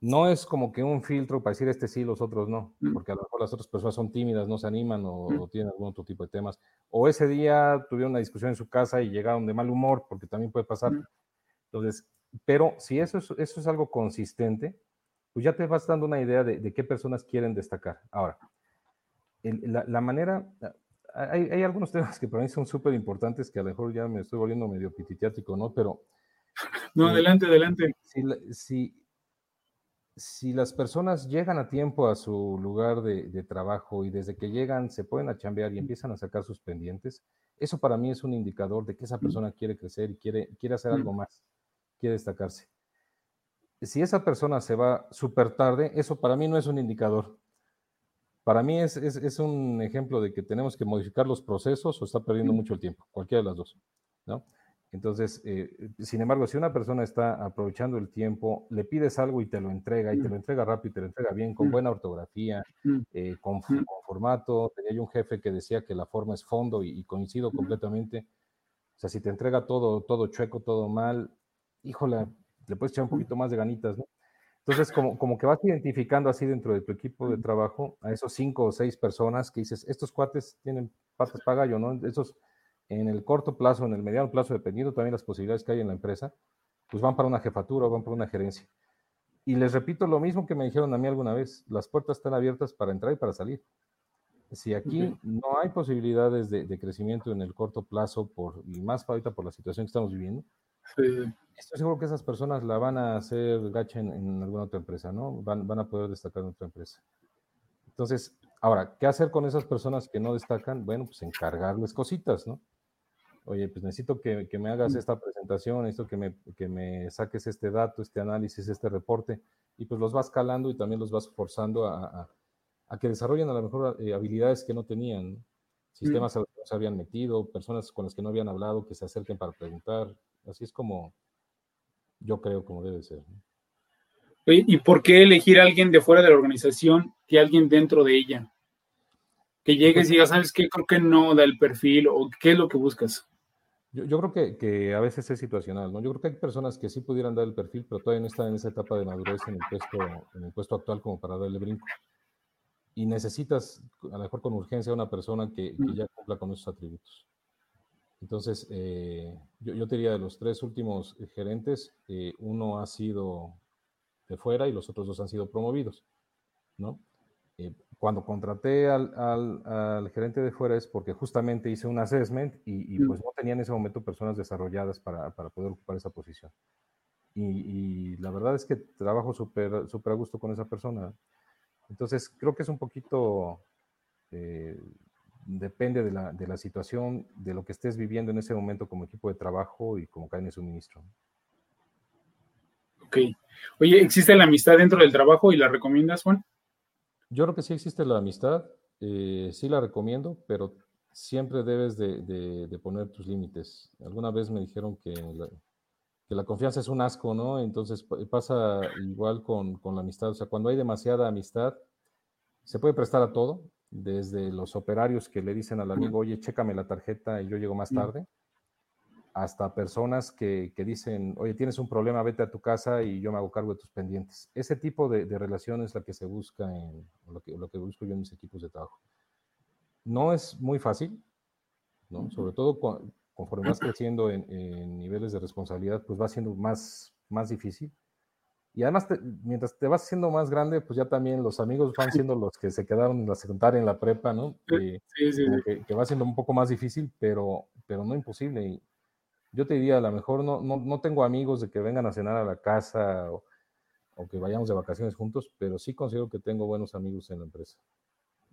no es como que un filtro para decir este sí, los otros no, mm. porque a lo mejor las otras personas son tímidas, no se animan o, mm. tienen algún otro tipo de temas. O ese día tuvieron una discusión en su casa y llegaron de mal humor, porque también puede pasar. Mm. Entonces, pero si eso es, eso es algo consistente, pues ya te vas dando una idea de, qué personas quieren destacar. Ahora, la, manera, hay, hay, algunos temas que para mí son súper importantes, que a lo mejor ya me estoy volviendo medio pititiático, ¿no? Pero...
No, adelante, adelante.
Si, si si las personas llegan a tiempo a su lugar de, trabajo y desde que llegan se pueden a chambear y empiezan a sacar sus pendientes, eso para mí es un indicador de que esa persona quiere crecer y quiere, quiere hacer algo más, quiere destacarse. Si esa persona se va súper tarde, eso para mí no es un indicador. Para mí es, es, es, un ejemplo de que tenemos que modificar los procesos o está perdiendo mucho el tiempo, cualquiera de las dos. ¿no? Entonces, eh, sin embargo, si una persona está aprovechando el tiempo, le pides algo y te lo entrega, y te lo mm. entrega rápido y te lo entrega bien, con mm. buena ortografía, mm. eh, con, formato. Tenía yo un jefe que decía que la forma es fondo y, coincido completamente. O sea, si te entrega todo, todo chueco, todo mal, híjole, le puedes echar un poquito más de ganitas, ¿no? Entonces, como, como que vas identificando así dentro de tu equipo de trabajo a esos cinco o seis personas que dices, estos cuates tienen patas para gallo, ¿no? Esos en el corto plazo, en el mediano plazo, dependiendo también las posibilidades que hay en la empresa, pues van para una jefatura o van para una gerencia. Y les repito lo mismo que me dijeron a mí alguna vez, las puertas están abiertas para entrar y para salir. Si aquí no hay posibilidades de, crecimiento en el corto plazo, por, y más ahorita por la situación que estamos viviendo, estoy seguro que esas personas la van a hacer gacha en, alguna otra empresa, ¿no? Van, van, a poder destacar en otra empresa. Entonces, ahora, ¿qué hacer con esas personas que no destacan? Bueno, pues encargarles cositas, ¿no? Oye, pues necesito que, me hagas mm. esta presentación, necesito que me, que me, saques este dato, este análisis, este reporte, y pues los vas calando y también los vas forzando a, que desarrollen a lo mejor eh, habilidades que no tenían, mm. sistemas que no se habían metido, personas con las que no habían hablado, que se acerquen para preguntar. Así es como yo creo como debe ser.
¿Y por qué elegir a alguien de fuera de la organización que alguien dentro de ella? Que llegues pues y digas, ¿sabes qué? Creo que no da el perfil o qué es lo que buscas.
Yo, creo que, que, a veces es situacional, ¿no? Yo creo que hay personas que sí pudieran dar el perfil, pero todavía no están en esa etapa de madurez en el puesto, en el puesto actual como para darle brinco. Y necesitas, a lo mejor con urgencia, una persona que, que ya cumpla con esos atributos. Entonces, eh, yo, yo, te diría de los tres últimos gerentes, eh, uno ha sido de fuera y los otros dos han sido promovidos, ¿no? Cuando contraté al, al, gerente de fuera es porque justamente hice un assessment y, pues no tenía en ese momento personas desarrolladas para, para poder ocupar esa posición. Y, la verdad es que trabajo súper super a gusto con esa persona. Entonces creo que es un poquito, eh, depende de la, de la, situación, de lo que estés viviendo en ese momento como equipo de trabajo y como cadena de suministro.
Ok. Oye, ¿existe la amistad dentro del trabajo y la recomiendas, Juan?
Yo creo que sí existe la amistad, eh, sí la recomiendo, pero siempre debes de, poner tus límites. Alguna vez me dijeron que la, confianza es un asco, ¿no? Entonces pasa igual con, la amistad. O sea, cuando hay demasiada amistad, se puede prestar a todo, desde los operarios que le dicen al amigo, oye, chécame la tarjeta y yo llego más tarde, hasta personas que, dicen, oye, tienes un problema, vete a tu casa y yo me hago cargo de tus pendientes. Ese tipo de, de relación es la que se busca en lo que, lo que busco yo en mis equipos de trabajo. No es muy fácil, ¿no? Sobre todo conforme vas creciendo en, niveles de responsabilidad, pues va siendo más, más difícil. Y además, mientras te vas siendo más grande, pues ya también los amigos van siendo los que se quedaron en la secundaria, en la prepa, ¿no? sí, sí, que, que, va siendo un poco más difícil, pero, pero no imposible. Y, yo te diría, a lo mejor no, no, tengo amigos de que vengan a cenar a la casa o, que vayamos de vacaciones juntos, pero sí considero que tengo buenos amigos en la empresa.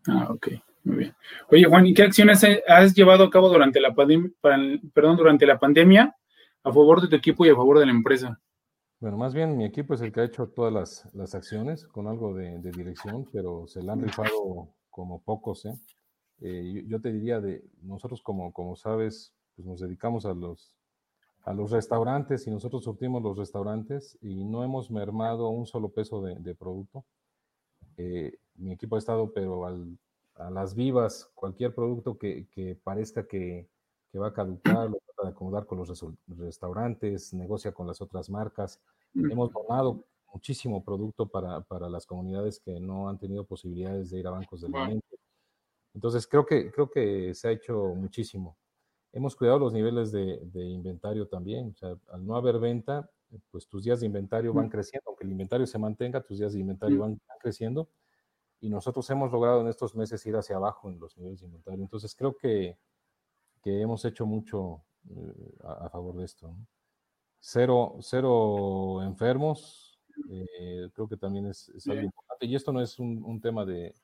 Ah, ok, muy bien. Oye, Juan, ¿y qué acciones has llevado a cabo durante la, perdón, durante la pandemia a favor de tu equipo y a favor de la empresa?
Bueno, más bien mi equipo es el que ha hecho todas las, las acciones con algo de, de, dirección, pero se la han rifado como pocos. ¿eh? Eh, yo, yo, te diría de nosotros como, como sabes, pues nos dedicamos a los, a los restaurantes y nosotros surtimos los restaurantes y no hemos mermado un solo peso de, de producto. Eh, mi equipo ha estado, pero al, a las vivas, cualquier producto que, que parezca que, que, va a caducar, lo trata de acomodar con los restaurantes, negocia con las otras marcas. Hemos donado muchísimo producto para, para, las comunidades que no han tenido posibilidades de ir a bancos de alimentos. Entonces, creo que, creo que se ha hecho muchísimo. Hemos cuidado los niveles de, de, inventario también. O sea, al no haber venta, pues tus días de inventario van creciendo. Aunque el inventario se mantenga, tus días de inventario van, van creciendo. Y nosotros hemos logrado en estos meses ir hacia abajo en los niveles de inventario. Entonces, creo que, que hemos hecho mucho eh, a, a, favor de esto. ¿no? Cero, cero enfermos, eh, creo que también es, es algo importante. Y esto no es un, un tema de,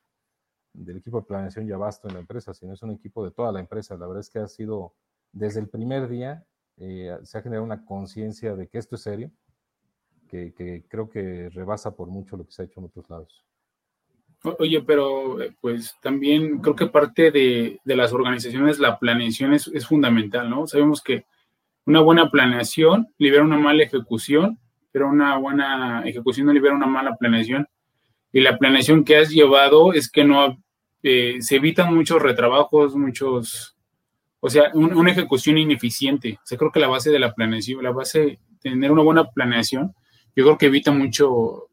del equipo de planeación y abasto en la empresa, sino es un equipo de toda la empresa. La verdad es que ha sido, desde el primer día, eh, se ha generado una conciencia de que esto es serio, que, creo que rebasa por mucho lo que se ha hecho en otros lados.
Oye, pero pues también creo que parte de, de las organizaciones la planeación es, es, fundamental, ¿no? Sabemos que una buena planeación libera una mala ejecución, pero una buena ejecución no libera una mala planeación y la planeación que has llevado es que no eh, se evitan muchos retrabajos, muchos, o sea, un, una ejecución ineficiente. O sea, creo que la base de la planeación, la base de tener una buena planeación, yo creo que evita mucho,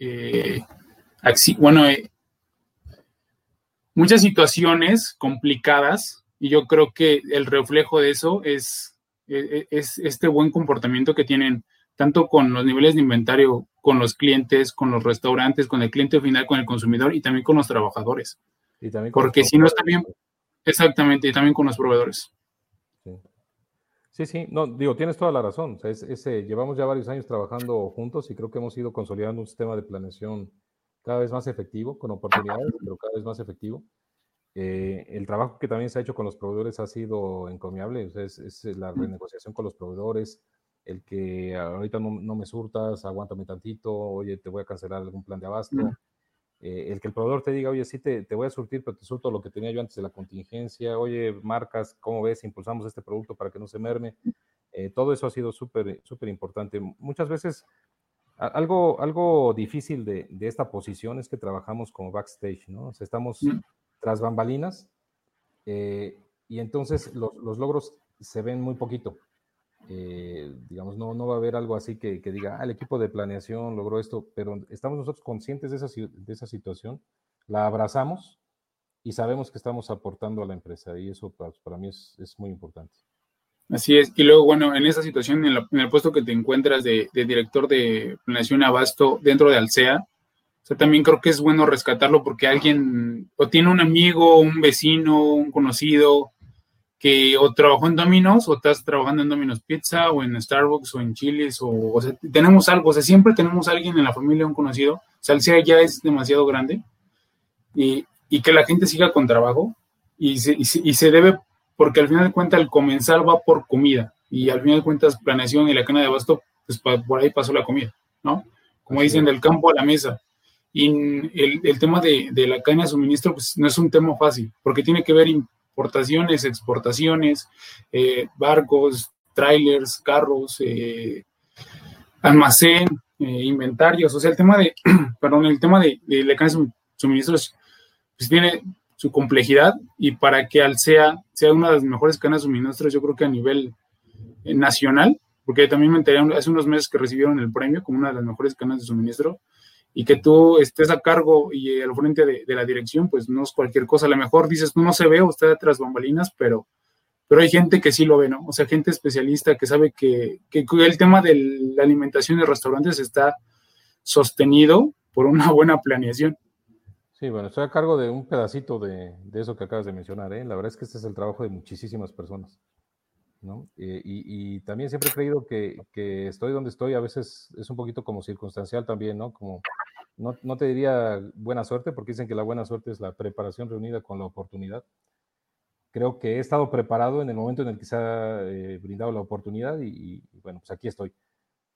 eh, bueno, eh, muchas situaciones complicadas y yo creo que el reflejo de eso es, es, es este buen comportamiento que tienen tanto con los niveles de inventario, con los clientes, con los restaurantes, con el cliente final, con el consumidor y también con los trabajadores.
Y también
Porque si no está bien, exactamente, y también con los proveedores.
Sí. Sí, sí, no, digo, tienes toda la razón. O sea, es, es, eh, llevamos ya varios años trabajando juntos y creo que hemos ido consolidando un sistema de planeación cada vez más efectivo, con oportunidades, pero cada vez más efectivo. Eh, el trabajo que también se ha hecho con los proveedores ha sido encomiable. O sea, es, es la renegociación con los proveedores, el que ahorita no, no, me surtas, aguántame tantito, oye, te voy a cancelar algún plan de abasto. Mm. Eh, el que el proveedor te diga, oye, sí, te, te, voy a surtir, pero te surto lo que tenía yo antes de la contingencia. Oye, marcas, ¿cómo ves? Impulsamos este producto para que no se merme. Eh, todo eso ha sido súper, súper importante. Muchas veces, algo, algo difícil de, de, esta posición es que trabajamos como backstage, ¿no? O sea, estamos mm. tras bambalinas eh, y entonces los, los logros se ven muy poquito eh, digamos, no, no va a haber algo así que, diga, ah, el equipo de planeación logró esto, pero estamos nosotros conscientes de esa, de esa situación, la abrazamos y sabemos que estamos aportando a la empresa y eso para, mí es, es, muy importante.
Así es, y luego, bueno, en esa situación, en, el puesto que te encuentras de, director de planeación abasto dentro de Alsea, también creo que es bueno rescatarlo porque alguien o tiene un amigo, un vecino, un conocido, que o trabajó en Domino's o estás trabajando en Domino's Pizza o en Starbucks o en Chili's o, o sea, tenemos algo, o sea, siempre tenemos a alguien en la familia, un conocido, o sea, el CEA ya es demasiado grande y, y, que la gente siga con trabajo y se, y, se, y se debe, porque al final de cuentas el comensal va por comida y al final de cuentas planeación y la cana de abasto, pues por ahí pasó la comida, ¿no? Como dicen, del campo a la mesa. Y el, el tema de, de, la caña de suministro, pues no es un tema fácil, porque tiene que ver importaciones, exportaciones, eh, barcos, trailers, carros, eh, almacén, eh, inventarios. O sea, el tema de, perdón, el tema de, de la cadena de suministros pues tiene su complejidad y para que al sea, sea una de las mejores cadenas de suministros, yo creo que a nivel nacional, porque también me enteré hace unos meses que recibieron el premio como una de las mejores cadenas de suministro, y que tú estés a cargo y al frente de, la dirección, pues no es cualquier cosa. A lo mejor dices, no se ve o está detrás bambalinas, pero, pero hay gente que sí lo ve, ¿no? O sea, gente especialista que sabe que, que el tema de la alimentación de restaurantes está sostenido por una buena planeación.
Sí, bueno, estoy a cargo de un pedacito de, de eso que acabas de mencionar, ¿eh? La verdad es que este es el trabajo de muchísimas personas. ¿No? Eh, y, y, también siempre he creído que, que, estoy donde estoy, a veces es un poquito como circunstancial también, ¿no? Como, no, no, te diría buena suerte, porque dicen que la buena suerte es la preparación reunida con la oportunidad. Creo que he estado preparado en el momento en el que se ha eh, brindado la oportunidad y, y, bueno, pues aquí estoy.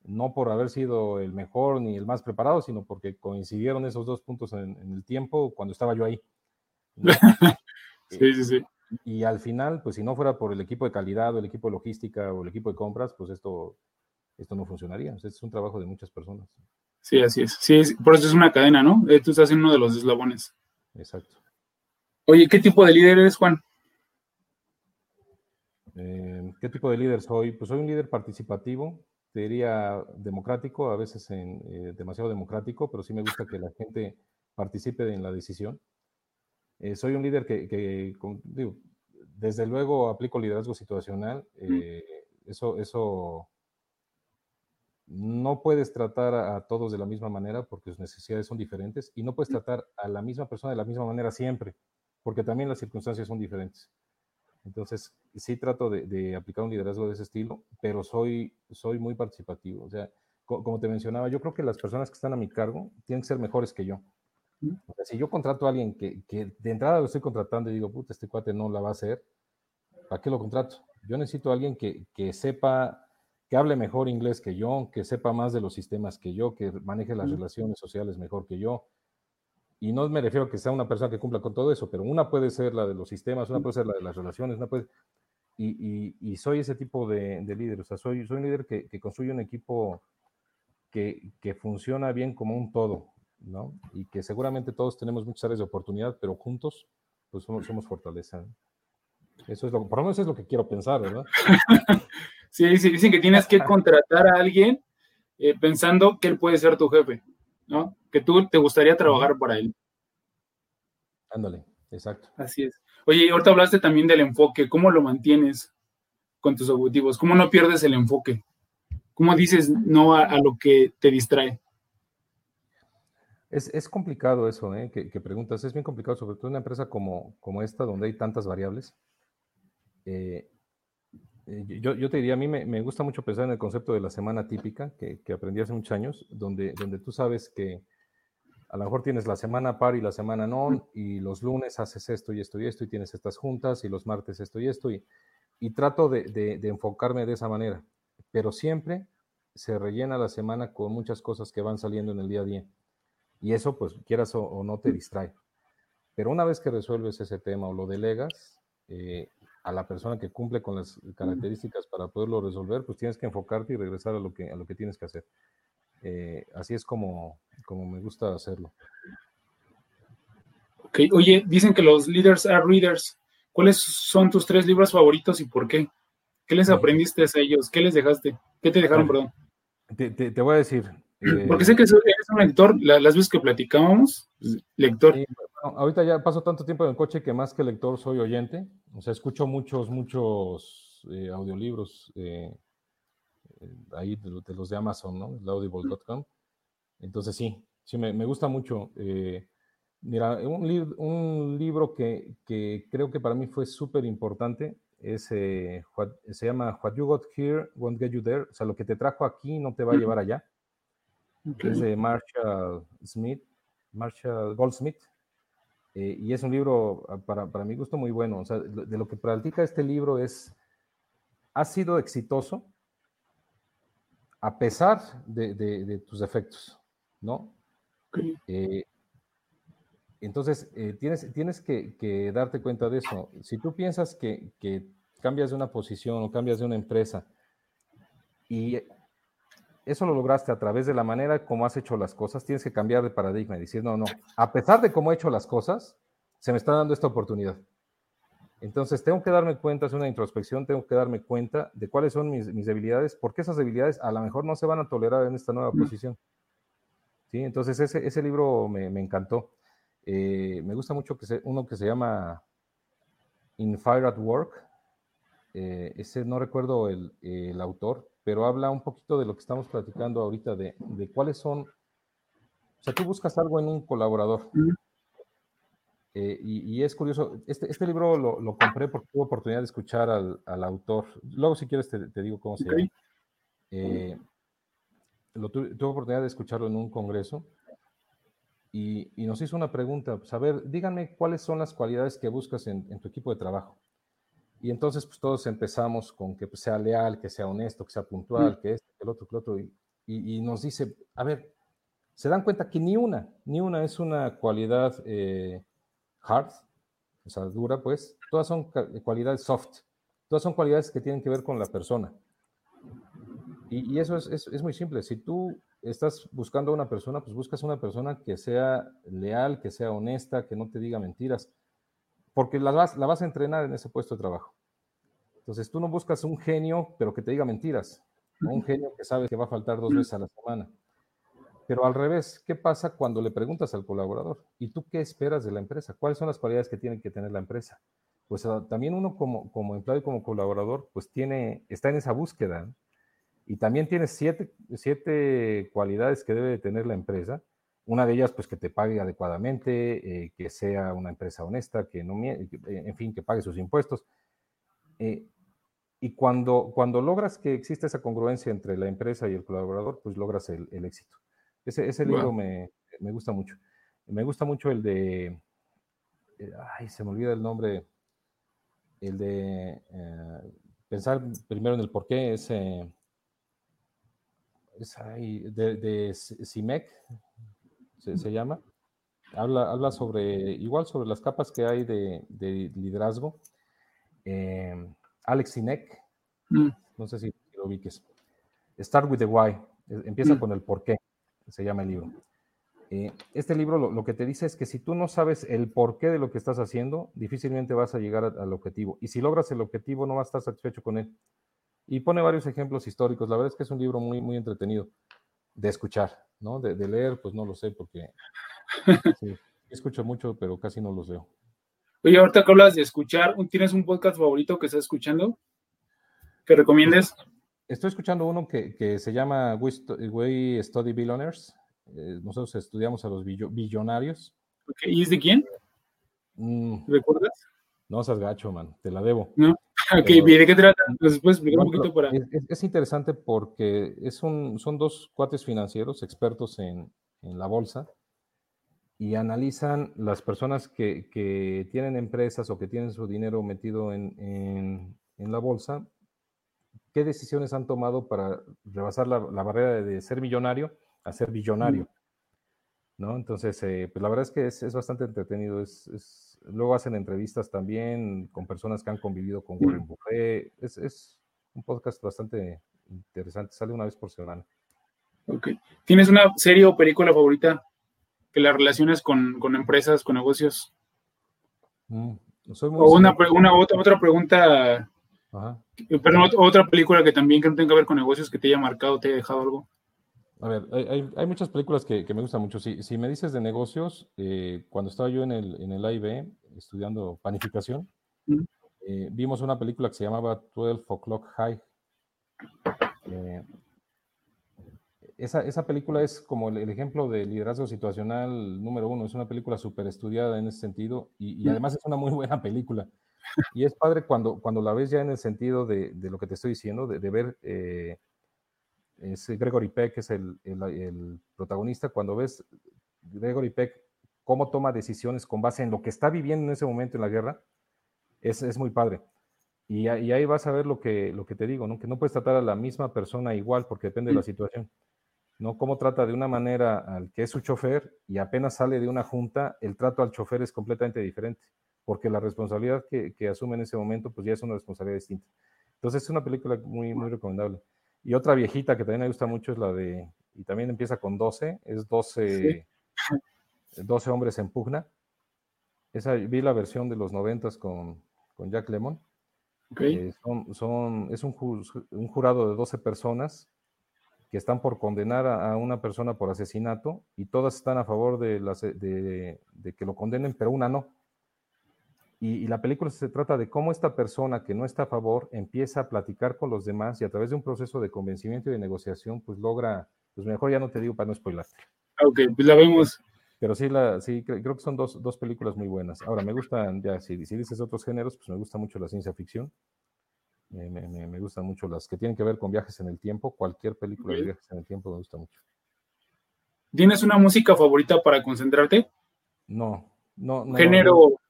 no por haber sido el mejor ni el más preparado, sino porque coincidieron esos dos puntos en, el tiempo cuando estaba yo ahí.
sí, sí, sí.
Y al final, pues si no fuera por el equipo de calidad o el equipo de logística o el equipo de compras, pues esto, esto no funcionaría. es un trabajo de muchas personas.
Sí, así es. Sí, por eso es una cadena, ¿no? Eh, tú estás en uno de los eslabones.
Exacto.
Oye, ¿qué tipo de líder eres, Juan?
Eh, ¿Qué tipo de líder soy? Pues soy un líder participativo, te diría democrático, a veces en, eh, demasiado democrático, pero sí me gusta que la gente participe en la decisión. Eh, soy un líder que, digo, desde luego aplico liderazgo situacional. eso, eso no puedes tratar a, todos de la misma manera porque sus necesidades son diferentes y no puedes tratar a la misma persona de la misma manera siempre, porque también las circunstancias son diferentes. Entonces, sí trato de, aplicar un liderazgo de ese estilo, pero soy, soy muy participativo. O sea, como te mencionaba, yo creo que las personas que están a mi cargo tienen que ser mejores que yo. Si yo contrato a alguien que, de entrada lo estoy contratando y digo, puta, este cuate no la va a hacer, ¿para qué lo contrato? Yo necesito a alguien que, que sepa, que hable mejor inglés que yo, que sepa más de los sistemas que yo, que maneje las relaciones sociales mejor que yo, y no me refiero a que sea una persona que cumpla con todo eso, pero una puede ser la de los sistemas, una puede ser la de las relaciones, una puede... Y, y, soy ese tipo de, líder, o sea, soy, soy un líder que, que construye un equipo que, que, funciona bien como un todo, ¿no? Y que seguramente todos tenemos muchas áreas de oportunidad, pero juntos, pues somos, somos fortaleza. Eso es lo, por lo menos es lo que quiero pensar, ¿verdad?
sí, sí, dicen que tienes que contratar a alguien eh, pensando que él puede ser tu jefe. ¿no? Que tú te gustaría trabajar para él.
Ándale, exacto.
Así es. Oye, ahorita hablaste también del enfoque, ¿cómo lo mantienes con tus objetivos? ¿Cómo no pierdes el enfoque? ¿Cómo dices no a, lo que te distrae?
Es, complicado eso, ¿eh? que, preguntas. Es bien complicado, sobre todo en una empresa como, como esta, donde hay tantas variables. Eh, eh, yo, yo, te diría, a mí me, me, gusta mucho pensar en el concepto de la semana típica que, que, aprendí hace muchos años, donde, donde tú sabes que a lo mejor tienes la semana par y la semana non, y los lunes haces esto y esto y esto, y tienes estas juntas, y los martes esto y esto, y, y trato de, de, enfocarme de esa manera, pero siempre se rellena la semana con muchas cosas que van saliendo en el día a día, y eso pues quieras o, no te distrae. Pero una vez que resuelves ese tema o lo delegas, eh, a la persona que cumple con las características para poderlo resolver, pues tienes que enfocarte y regresar a lo que, a lo que tienes que hacer. Eh, así es como, como me gusta hacerlo.
Ok, oye, dicen que los leaders are readers. ¿Cuáles son tus tres libros favoritos y por qué? ¿Qué les aprendiste a ellos? ¿Qué les dejaste? ¿Qué te dejaron, perdón?
Te, voy a decir.
Porque sé que eres un lector, las veces que platicábamos, lector
ahorita ya paso tanto tiempo en el coche que más que lector soy oyente. O sea, escucho muchos, muchos eh, audiolibros eh, eh, ahí de, los de Amazon, ¿no? Audible.com. Entonces sí, sí, me, me gusta mucho. mira, un, un libro que, que, creo que para mí fue súper importante es, se llama What You Got Here Won't Get You There. O sea, lo que te trajo aquí no te va a llevar allá. Es de Marshall Smith, Marshall Goldsmith. Eh, y es un libro, ah, para, para, mi gusto, muy bueno. O sea, de lo que practica este libro es, ha sido exitoso a pesar de, de, tus defectos, ¿no? Eh, entonces, eh, tienes, tienes que, que, darte cuenta de eso. Si tú piensas que, que cambias de una posición o cambias de una empresa y eso lo lograste a través de la manera como has hecho las cosas, tienes que cambiar de paradigma y decir, no, no, a pesar de cómo he hecho las cosas, se me está dando esta oportunidad. Entonces, tengo que darme cuenta, es una introspección, tengo que darme cuenta de cuáles son mis, debilidades, porque esas debilidades a lo mejor no se van a tolerar en esta nueva posición. ¿Sí? Entonces, ese, ese libro me, encantó. Eh, me gusta mucho que uno que se llama In Fire at Work. Eh, ese no recuerdo el, el autor, pero habla un poquito de lo que estamos platicando ahorita, de, de cuáles son, o sea, tú buscas algo en un colaborador. Eh, y, y, es curioso, este, este libro lo, lo, compré porque tuve oportunidad de escuchar al, al autor. Luego, si quieres, te, te digo cómo se llama. Eh, lo tuve, tuve, oportunidad de escucharlo en un congreso y, y, nos hizo una pregunta. Pues, a ver, díganme cuáles son las cualidades que buscas en, en tu equipo de trabajo. Y entonces, pues todos empezamos con que pues, sea leal, que sea honesto, que sea puntual, que este, que el otro, que el otro. Y, y, nos dice, a ver, se dan cuenta que ni una, ni una es una cualidad eh, hard, o sea, dura, pues, todas son cualidades soft, todas son cualidades que tienen que ver con la persona. Y, eso es, es, muy simple, si tú estás buscando a una persona, pues buscas una persona que sea leal, que sea honesta, que no te diga mentiras, porque la vas, la vas a entrenar en ese puesto de trabajo. Entonces tú no buscas un genio, pero que te diga mentiras, o un genio que sabe que va a faltar dos veces a la semana. Pero al revés, ¿qué pasa cuando le preguntas al colaborador? ¿Y tú qué esperas de la empresa? ¿Cuáles son las cualidades que tiene que tener la empresa? Pues ah, también uno como, como empleado y como colaborador, pues tiene, está en esa búsqueda. Y también tiene siete, siete, cualidades que debe tener la empresa. Una de ellas, pues que te pague adecuadamente, eh, que sea una empresa honesta, que no, en fin, que pague sus impuestos. Eh, y cuando, cuando logras que exista esa congruencia entre la empresa y el colaborador, pues logras el, éxito. Ese, ese libro me, me, gusta mucho. Me gusta mucho el de, eh, ay, se me olvida el nombre, el de pensar primero en el porqué, ese es de, de CIMEC, se, llama. Habla, habla sobre, igual sobre las capas que hay de, liderazgo. Eh, Alex Sinek, mm. no sé si lo ubiques. Start with the why, empieza mm. con el por qué, se llama el libro. Eh, este libro lo, que te dice es que si tú no sabes el porqué de lo que estás haciendo, difícilmente vas a llegar al objetivo. Y si logras el objetivo, no vas a estar satisfecho con él. Y pone varios ejemplos históricos. La verdad es que es un libro muy, muy entretenido de escuchar, ¿no? De, leer, pues no lo sé, porque escucho mucho, pero casi no los veo.
Oye, ahorita que hablas de escuchar, ¿tienes un podcast favorito que estás escuchando? ¿Que recomiendes?
Estoy escuchando uno que, se llama We, Study Billionaires. Eh, nosotros estudiamos a los billonarios.
¿Y es de quién? Mm. ¿Recuerdas?
No seas gacho, man, te la debo.
No. Ok, ¿de qué trata? Pues, explicar un poquito para...
Es, interesante porque es un, son dos cuates financieros expertos en, en la bolsa y analizan las personas que, que, tienen empresas o que tienen su dinero metido en, en, en, la bolsa, qué decisiones han tomado para rebasar la, la barrera de, ser millonario a ser billonario. ¿no? Entonces, eh, pues la verdad es que es, es bastante entretenido, es, es Luego hacen entrevistas también con personas que han convivido con Warren Buffett. Es, un podcast bastante interesante. Sale una vez por semana.
Ok. ¿Tienes una serie o película favorita que la relaciones con, empresas, con negocios? Mm, o una, una, otra, otra pregunta. Perdón, otra película que también que no tenga que ver con negocios que te haya marcado, te haya dejado algo.
A ver, hay, muchas películas que, me gustan mucho. Si, me dices de negocios, eh, cuando estaba yo en el, en el AIB estudiando panificación, eh, vimos una película que se llamaba 12 O'Clock High. Eh, esa, película es como el, ejemplo de liderazgo situacional número uno. Es una película súper estudiada en ese sentido y, además es una muy buena película. Y es padre cuando, cuando la ves ya en el sentido de, lo que te estoy diciendo, de, de ver es Gregory Peck, es el, protagonista, cuando ves Gregory Peck cómo toma decisiones con base en lo que está viviendo en ese momento en la guerra, es, muy padre. Y, ahí vas a ver lo que, lo que te digo, ¿no? que no puedes tratar a la misma persona igual porque depende de la situación. ¿no? Cómo trata de una manera al que es su chofer y apenas sale de una junta, el trato al chofer es completamente diferente, porque la responsabilidad que, que asume en ese momento pues ya es una responsabilidad distinta. Entonces es una película muy, muy recomendable. Y otra viejita que también me gusta mucho es la de, y también empieza con 12, es 12, 12 hombres en pugna. Esa, vi la versión de los 90 con, con Jack Lemon. Eh, son, son, es un, un, jurado de 12 personas que están por condenar a, una persona por asesinato y todas están a favor de, las, de, de que lo condenen, pero una no. Y, la película se trata de cómo esta persona que no está a favor empieza a platicar con los demás y a través de un proceso de convencimiento y de negociación, pues logra, pues mejor ya no te digo para no spoiler.
Ok, pues la vemos.
Pero sí, la, sí creo que son dos, dos películas muy buenas. Ahora, me gustan, ya, si, si dices otros géneros, pues me gusta mucho la ciencia ficción. Me, me, me, gustan mucho las que tienen que ver con viajes en el tiempo. Cualquier película de viajes en el tiempo me gusta mucho.
¿Tienes una música favorita para concentrarte?
No, no. no
¿Género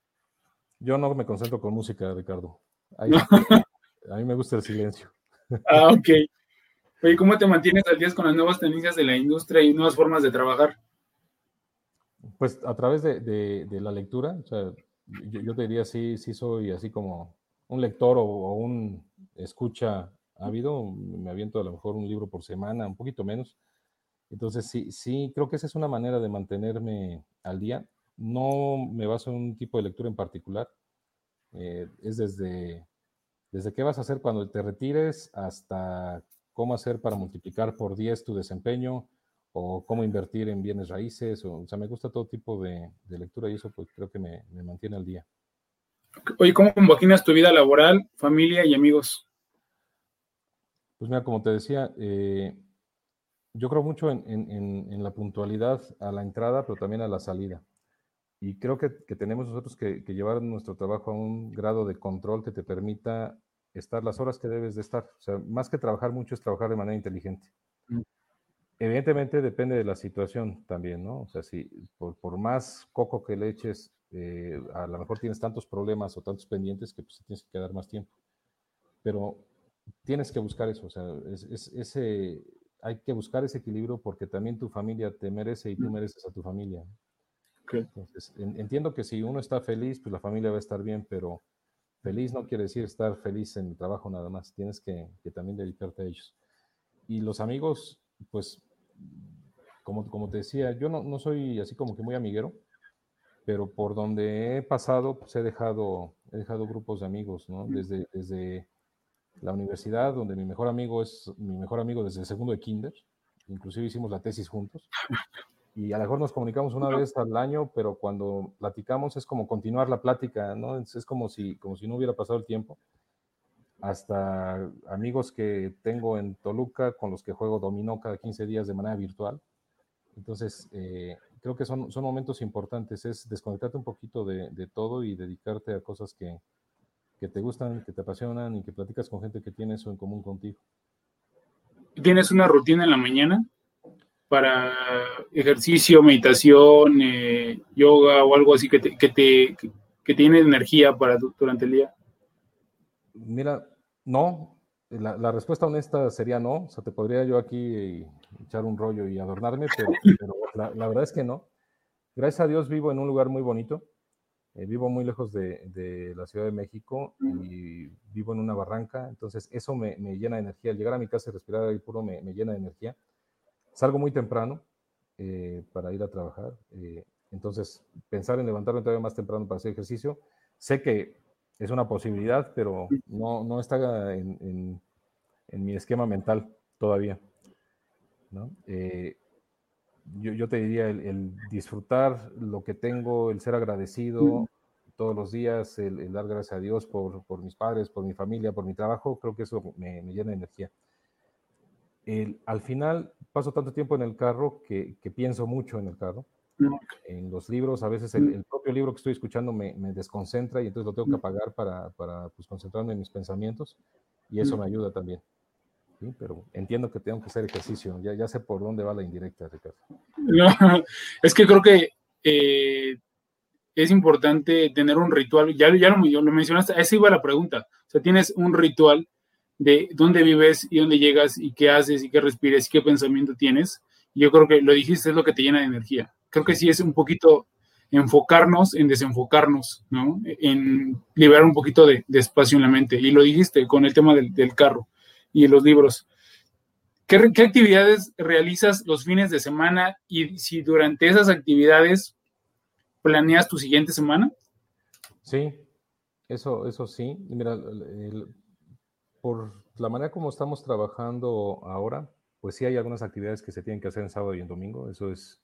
yo no me concentro con música, Ricardo. a mí me gusta el silencio.
Ah, ok. Oye, ¿cómo te mantienes al día con las nuevas tendencias de la industria y nuevas formas de trabajar?
Pues a través de, la lectura, o sea, yo, te diría, sí, sí soy así como un lector o, un escucha ávido, me aviento a lo mejor un libro por semana, un poquito menos. Entonces, sí, sí, creo que esa es una manera de mantenerme al día. No me baso en un tipo de lectura en particular. Eh, es desde, desde qué vas a hacer cuando te retires hasta cómo hacer para multiplicar por 10 tu desempeño o cómo invertir en bienes raíces. O, sea, me gusta todo tipo de, lectura y eso pues creo que me, mantiene al día.
Oye, ¿cómo compaginas tu vida laboral, familia y amigos?
Pues mira, como te decía, eh, yo creo mucho en, la puntualidad a la entrada, pero también a la salida. Y creo que, tenemos nosotros que, llevar nuestro trabajo a un grado de control que te permita estar las horas que debes de estar. O sea, más que trabajar mucho es trabajar de manera inteligente. Mm. Evidentemente depende de la situación también, ¿no? O sea, si por, más coco que le eches, eh, a lo mejor tienes tantos problemas o tantos pendientes que pues tienes que quedar más tiempo. Pero tienes que buscar eso, o sea, es, ese, hay que buscar ese equilibrio porque también tu familia te merece y tú mm. mereces a tu familia. Entonces, entiendo que si uno está feliz, pues la familia va a estar bien, pero Feliz no quiere decir estar feliz en el trabajo nada más, tienes que, también dedicarte a ellos. Y los amigos, pues, como, como te decía, yo no, no, soy así como que muy amiguero, pero por donde he pasado, pues he dejado, he dejado grupos de amigos, ¿no? Desde, desde la universidad, donde mi mejor amigo es mi mejor amigo desde el segundo de kinder, inclusive hicimos la tesis juntos, y a lo mejor nos comunicamos una vez al año, pero cuando platicamos es como continuar la plática, ¿no? Es, como, si, como si no hubiera pasado el tiempo. Hasta amigos que tengo en Toluca con los que juego dominó cada 15 días de manera virtual. Entonces, eh, creo que son, son momentos importantes, es desconectarte un poquito de, de todo y dedicarte a cosas que, que te gustan, que te apasionan y que platicas con gente que tiene eso en común contigo.
¿Tienes una rutina en la mañana? Para ejercicio, meditación, eh, yoga o algo así que te, que te que tiene energía para durante el día?
Mira, no. La, respuesta honesta sería no. O sea, te podría yo aquí echar un rollo y adornarme, pero, la, verdad es que no. Gracias a Dios vivo en un lugar muy bonito. Eh, vivo muy lejos de, la Ciudad de México y vivo en una barranca, entonces eso me, llena de energía. Al llegar a mi casa y respirar aire puro me, me llena de energía. Salgo muy temprano eh, para ir a trabajar, eh, entonces pensar en levantarme todavía más temprano para hacer ejercicio, sé que es una posibilidad, pero no, no está en, en, mi esquema mental todavía. ¿no? Eh, yo, yo, te diría el, disfrutar lo que tengo, el ser agradecido todos los días, el, dar gracias a Dios por, por, mis padres, por mi familia, por mi trabajo, creo que eso me, me llena de energía al final paso tanto tiempo en el carro que, pienso mucho en el carro. En los libros, a veces el, propio libro que estoy escuchando me, desconcentra y entonces lo tengo que apagar para, para pues, concentrarme en mis pensamientos y eso me ayuda también. Pero entiendo que tengo que hacer ejercicio, ya, ya sé por dónde va la indirecta, Ricardo.
es que creo que eh, es importante tener un ritual, ya, ya lo, lo mencionaste, esa iba la pregunta, o sea, tienes un ritual de dónde vives y dónde llegas y qué haces y qué respires y qué pensamiento tienes. yo creo que lo dijiste es lo que te llena de energía. Creo que sí es un poquito enfocarnos en desenfocarnos, ¿no? En liberar un poquito de, espacio en la mente. Y lo dijiste con el tema del, carro y los libros. ¿Qué, ¿Qué, actividades realizas los fines de semana y si durante esas actividades planeas tu siguiente semana?
Sí, eso, eso sí. Mira, el, por la manera como estamos trabajando ahora, pues sí hay algunas actividades que se tienen que hacer en sábado y en domingo. Eso es,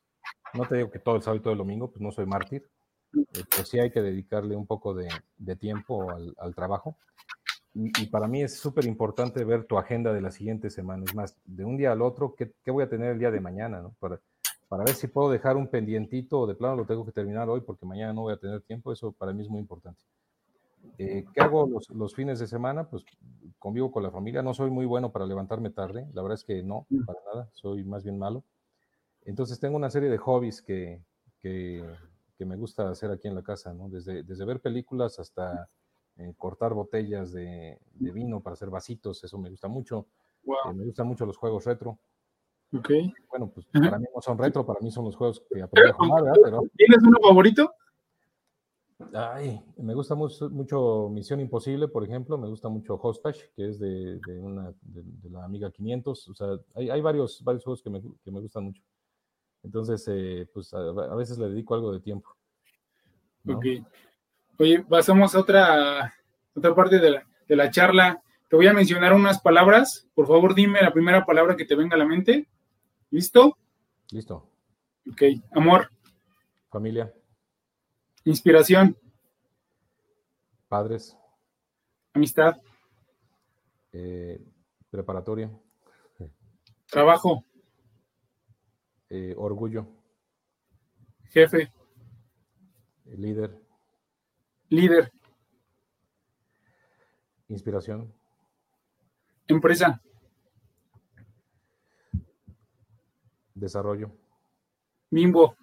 no te digo que todo el sábado y todo el domingo, pues no soy mártir, eh, pero sí hay que dedicarle un poco de, tiempo al, trabajo. Y, para mí es súper importante ver tu agenda de la siguiente semana. Es más, de un día al otro, ¿qué, voy a tener el día de mañana? ¿no? Para, para ver si puedo dejar un pendientito o de plano lo tengo que terminar hoy porque mañana no voy a tener tiempo. Eso para mí es muy importante. Eh, ¿Qué hago los, fines de semana? Pues convivo con la familia. No soy muy bueno para levantarme tarde. La verdad es que no, mm. para nada. Soy más bien malo. Entonces tengo una serie de hobbies que, que, me gusta hacer aquí en la casa, ¿no? Desde, desde ver películas hasta eh, cortar botellas de, vino para hacer vasitos. Eso me gusta mucho. Eh, me gustan mucho los juegos retro.
Ok.
Bueno, pues para mí no son retro, para mí son los juegos que aprendí a jugar, ¿verdad?
¿Tienes uno favorito?
Ay, me gusta mucho, Misión Imposible, por ejemplo, me gusta mucho Hostage, que es de, una, de, la Amiga 500, o sea, hay, varios, varios juegos que me, que me gustan mucho. Entonces, eh, pues a, veces le dedico algo de tiempo.
Ok. Oye, pasamos a otra, otra parte de la, de la charla. Te voy a mencionar unas palabras. Por favor, dime la primera palabra que te venga a la mente. ¿Listo?
Listo.
Ok. Amor.
Familia.
Inspiración.
Padres.
Amistad.
Eh, preparatoria.
Trabajo.
Eh, orgullo.
Jefe.
Líder.
Líder.
Inspiración.
Empresa.
Desarrollo.
Mimbo.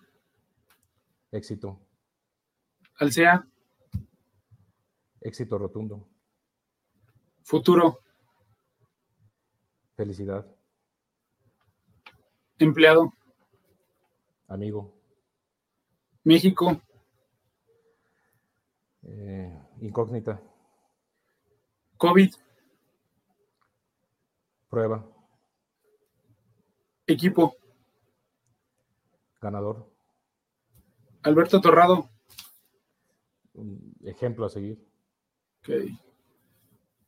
Éxito.
Alsea.
Éxito rotundo.
Futuro.
Felicidad.
Empleado.
Amigo.
México.
Eh, incógnita.
COVID.
Prueba.
Equipo.
Ganador.
Alberto Torrado.
Un ejemplo a seguir.
Ok.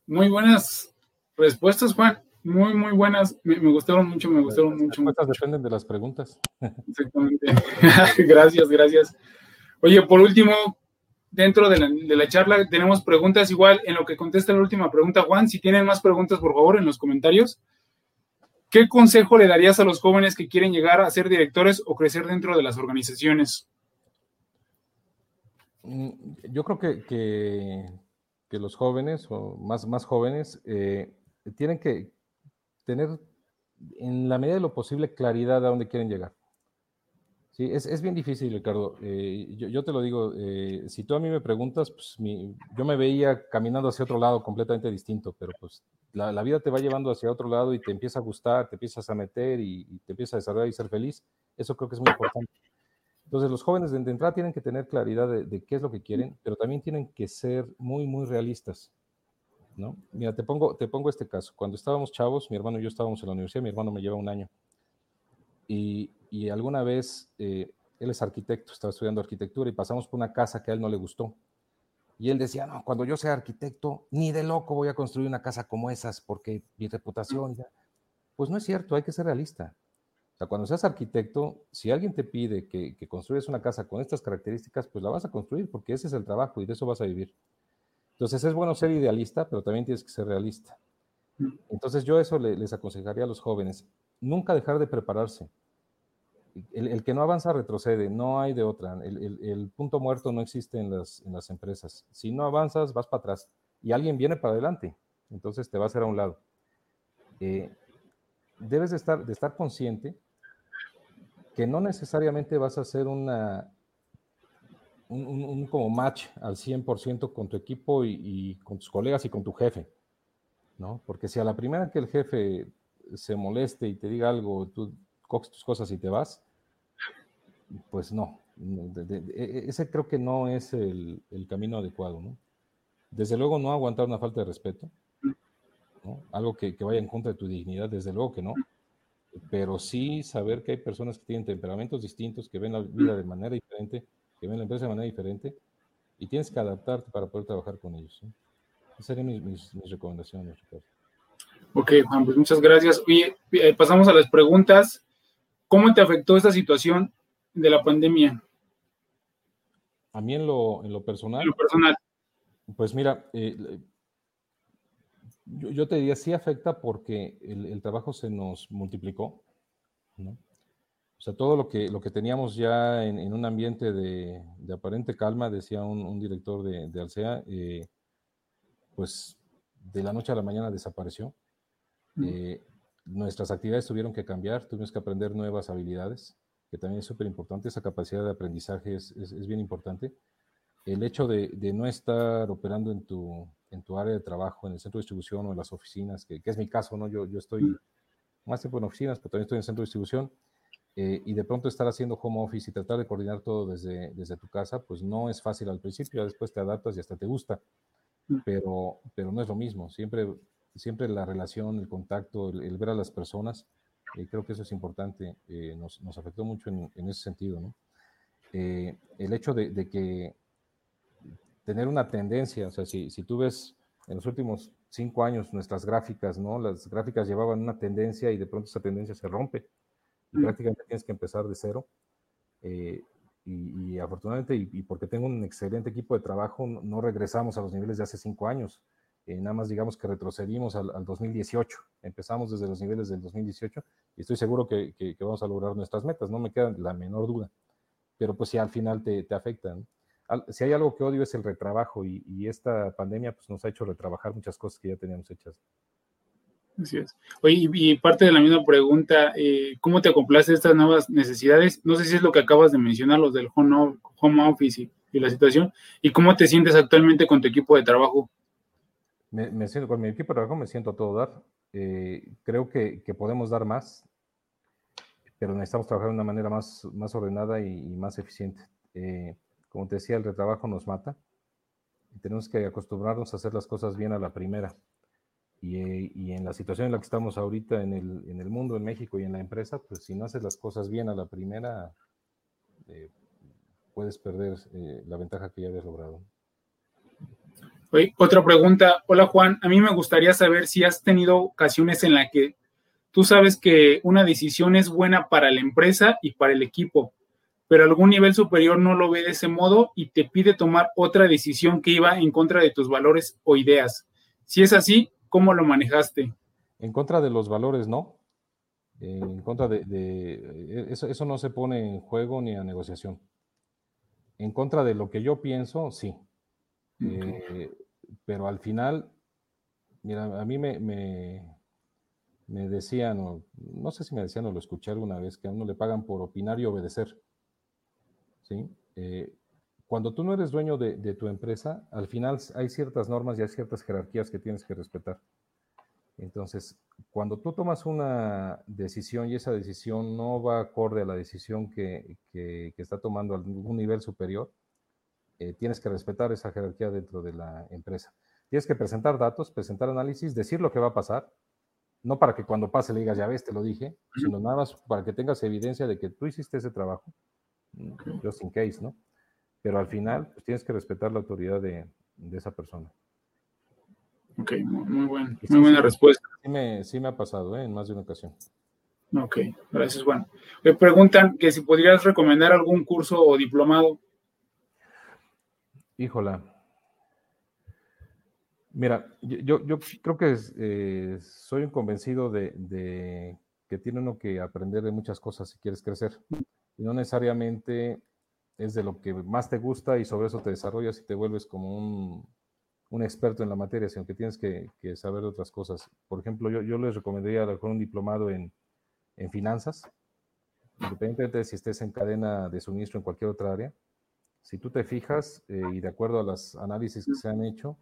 Muy buenas respuestas, Juan. Muy, muy buenas. Me, gustaron mucho, me gustaron
las
mucho.
Las dependen de las preguntas.
Exactamente. gracias, gracias. Oye, por último, dentro de la, de la, charla tenemos preguntas igual en lo que contesta la última pregunta, Juan. Si tienen más preguntas, por favor, en los comentarios. ¿Qué consejo le darías a los jóvenes que quieren llegar a ser directores o crecer dentro de las organizaciones?
Mm, yo creo que, que, los jóvenes o más, más jóvenes eh, tienen que tener en la medida de lo posible claridad a dónde quieren llegar. Sí, es, bien difícil, Ricardo. Eh, yo, te lo digo, eh, si tú a mí me preguntas, pues yo me veía caminando hacia otro lado completamente distinto, pero pues la, vida te va llevando hacia otro lado y te empieza a gustar, te empiezas a meter y, te empieza a desarrollar y ser feliz. Eso creo que es muy importante. Entonces los jóvenes de entrada tienen que tener claridad de, qué es lo que quieren, pero también tienen que ser muy, muy realistas. ¿no? Mira, te pongo, te pongo este caso. Cuando estábamos chavos, mi hermano y yo estábamos en la universidad, mi hermano me lleva un año. Y, y alguna vez, eh, él es arquitecto, estaba estudiando arquitectura y pasamos por una casa que a él no le gustó. Y él decía, no, cuando yo sea arquitecto, ni de loco voy a construir una casa como esas porque mi reputación... Pues no es cierto, hay que ser realista. Sea, cuando seas arquitecto, si alguien te pide que, que construyes una casa con estas características, pues la vas a construir porque ese es el trabajo y de eso vas a vivir. Entonces es bueno ser idealista, pero también tienes que ser realista. Mm. Entonces yo eso les aconsejaría a los jóvenes, nunca dejar de prepararse el, que no avanza retrocede, no hay de otra. El, punto muerto no existe en las, en las, empresas. Si no avanzas, vas para atrás y alguien viene para adelante, entonces te va a hacer a un lado. Eh, debes de estar, de estar consciente que no necesariamente vas a hacer una, un, como match al 100% con tu equipo y, con tus colegas y con tu jefe, ¿no? Porque si a la primera que el jefe se moleste y te diga algo, tú coges tus cosas y te vas, pues no. E, e, ese creo que no es el, camino adecuado, ¿no? Desde luego no aguantar una falta de respeto, Algo que, vaya en contra de tu dignidad, desde luego que no. Pero sí saber que hay personas que tienen temperamentos distintos, que ven la vida de manera diferente, que ven la empresa de manera diferente, y tienes que adaptarte para poder trabajar con ellos. Esas serían mis, recomendaciones,
Ok, Juan, pues muchas gracias. Y eh, pasamos a las preguntas. ¿Cómo te afectó esta situación de la pandemia?
A mí en lo, en lo personal.
lo personal.
Pues mira, eh, yo, te diría, sí afecta porque el, trabajo se nos multiplicó, ¿no? O sea, todo lo que, lo que teníamos ya en, un ambiente de, aparente calma, decía un, director de, de Alsea, eh, pues de la noche a la mañana desapareció. Eh, nuestras actividades tuvieron que cambiar, tuvimos que aprender nuevas habilidades que también es súper importante, esa capacidad de aprendizaje es, es, bien importante. El hecho de, no estar operando en tu, en tu área de trabajo, en el centro de distribución o en las oficinas, que, es mi caso, ¿no? Yo, yo estoy más tiempo en oficinas, pero también estoy en el centro de distribución, eh, y de pronto estar haciendo home office y tratar de coordinar todo desde, desde tu casa, pues no es fácil al principio, después te adaptas y hasta te gusta, pero, pero no es lo mismo. Siempre, siempre la relación, el contacto, el, ver a las personas, eh, creo que eso es importante, eh, nos, nos, afectó mucho en, en ese sentido, ¿no? el hecho de, de, que tener una tendencia, o sea, si, si tú ves en los últimos cinco años nuestras gráficas, ¿no? Las gráficas llevaban una tendencia y de pronto esa tendencia se rompe y prácticamente tienes que empezar de cero. Eh, y, afortunadamente, y, porque tengo un excelente equipo de trabajo, no, regresamos a los niveles de hace cinco años. Eh, nada más digamos que retrocedimos al, 2018. Empezamos desde los niveles del 2018 y estoy seguro que, que, vamos a lograr nuestras metas, no me queda la menor duda. Pero pues si al final te, te Si hay algo que odio es el retrabajo y, y, esta pandemia pues nos ha hecho retrabajar muchas cosas que ya teníamos hechas.
Así es. Oye, y parte de la misma pregunta, eh, ¿cómo te complace estas nuevas necesidades? No sé si es lo que acabas de mencionar, los del home, office y, la situación, y cómo te sientes actualmente con tu equipo de trabajo.
Me, siento, con mi equipo de trabajo me siento a todo dar. Eh, creo que, podemos dar más, pero necesitamos trabajar de una manera más, más ordenada y, más eficiente. Eh, como te decía, el retrabajo nos mata y tenemos que acostumbrarnos a hacer las cosas bien a la primera. Eh, y, en la situación en la que estamos ahorita en el, en el, mundo, en México y en la empresa, pues si no haces las cosas bien a la primera, eh, puedes perder eh, la ventaja que ya habías logrado.
Oye, otra pregunta. Hola Juan, a mí me gustaría saber si has tenido ocasiones en las que tú sabes que una decisión es buena para la empresa y para el equipo, pero algún nivel superior no lo ve de ese modo y te pide tomar otra decisión que iba en contra de tus valores o ideas. Si es así, ¿Cómo lo manejaste?
En contra de los valores, no. En contra de, eh, eso, no se pone en juego ni a negociación. En contra de lo que yo pienso, sí. Eh, pero al final, mira, a mí me, me, decían, o, no sé si me decían o lo escuché alguna vez, que a uno le pagan por opinar y obedecer. ¿Sí? Eh, cuando tú no eres dueño de, tu empresa, al final hay ciertas normas y hay ciertas jerarquías que tienes que respetar. Entonces, cuando tú tomas una decisión y esa decisión no va acorde a la decisión que, está tomando algún nivel superior, eh, tienes que respetar esa jerarquía dentro de la empresa. Tienes que presentar datos, presentar análisis, decir lo que va a pasar, no para que cuando pase le digas, ya ves, te lo dije, sino nada más para que tengas evidencia de que tú hiciste ese trabajo, just in case, ¿no? pero al final pues, tienes que respetar la autoridad de, esa persona.
Ok, muy, muy buena respuesta.
Sí me, sí me, ha pasado ¿eh? en más de una ocasión.
Ok, gracias Juan. Me preguntan que si podrías recomendar algún curso o diplomado.
Híjola. Mira, yo, yo creo que eh, soy un convencido de, de, que tiene uno que aprender de muchas cosas si quieres crecer. Y no necesariamente es de lo que más te gusta y sobre eso te desarrollas y te vuelves como un, experto en la materia, sino que tienes que, saber de otras cosas. Por ejemplo, yo, yo les recomendaría con un diplomado en, en finanzas, independientemente de si estés en cadena de suministro en cualquier otra área. Si tú te fijas eh, y de acuerdo a los análisis que se han hecho,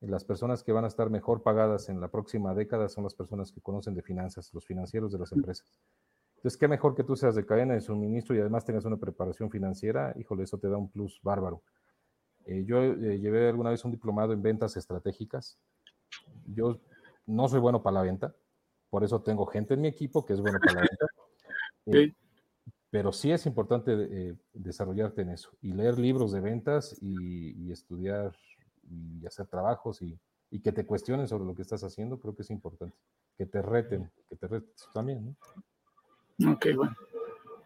las personas que van a estar mejor pagadas en la próxima década son las personas que conocen de finanzas, los financieros de las empresas. Entonces, qué mejor que tú seas de cadena de suministro y además tengas una preparación financiera, híjole, eso te da un plus bárbaro. Eh, yo eh, llevé alguna vez un diplomado en ventas estratégicas. Yo no soy bueno para la venta, por eso tengo gente en mi equipo que es bueno para la venta. Eh, pero sí es importante desarrollarte en eso y leer libros de ventas y, estudiar y hacer trabajos y, y, que te cuestionen sobre lo que estás haciendo, creo que es importante. Que te reten, que te reten también, ¿no?
Ok, bueno.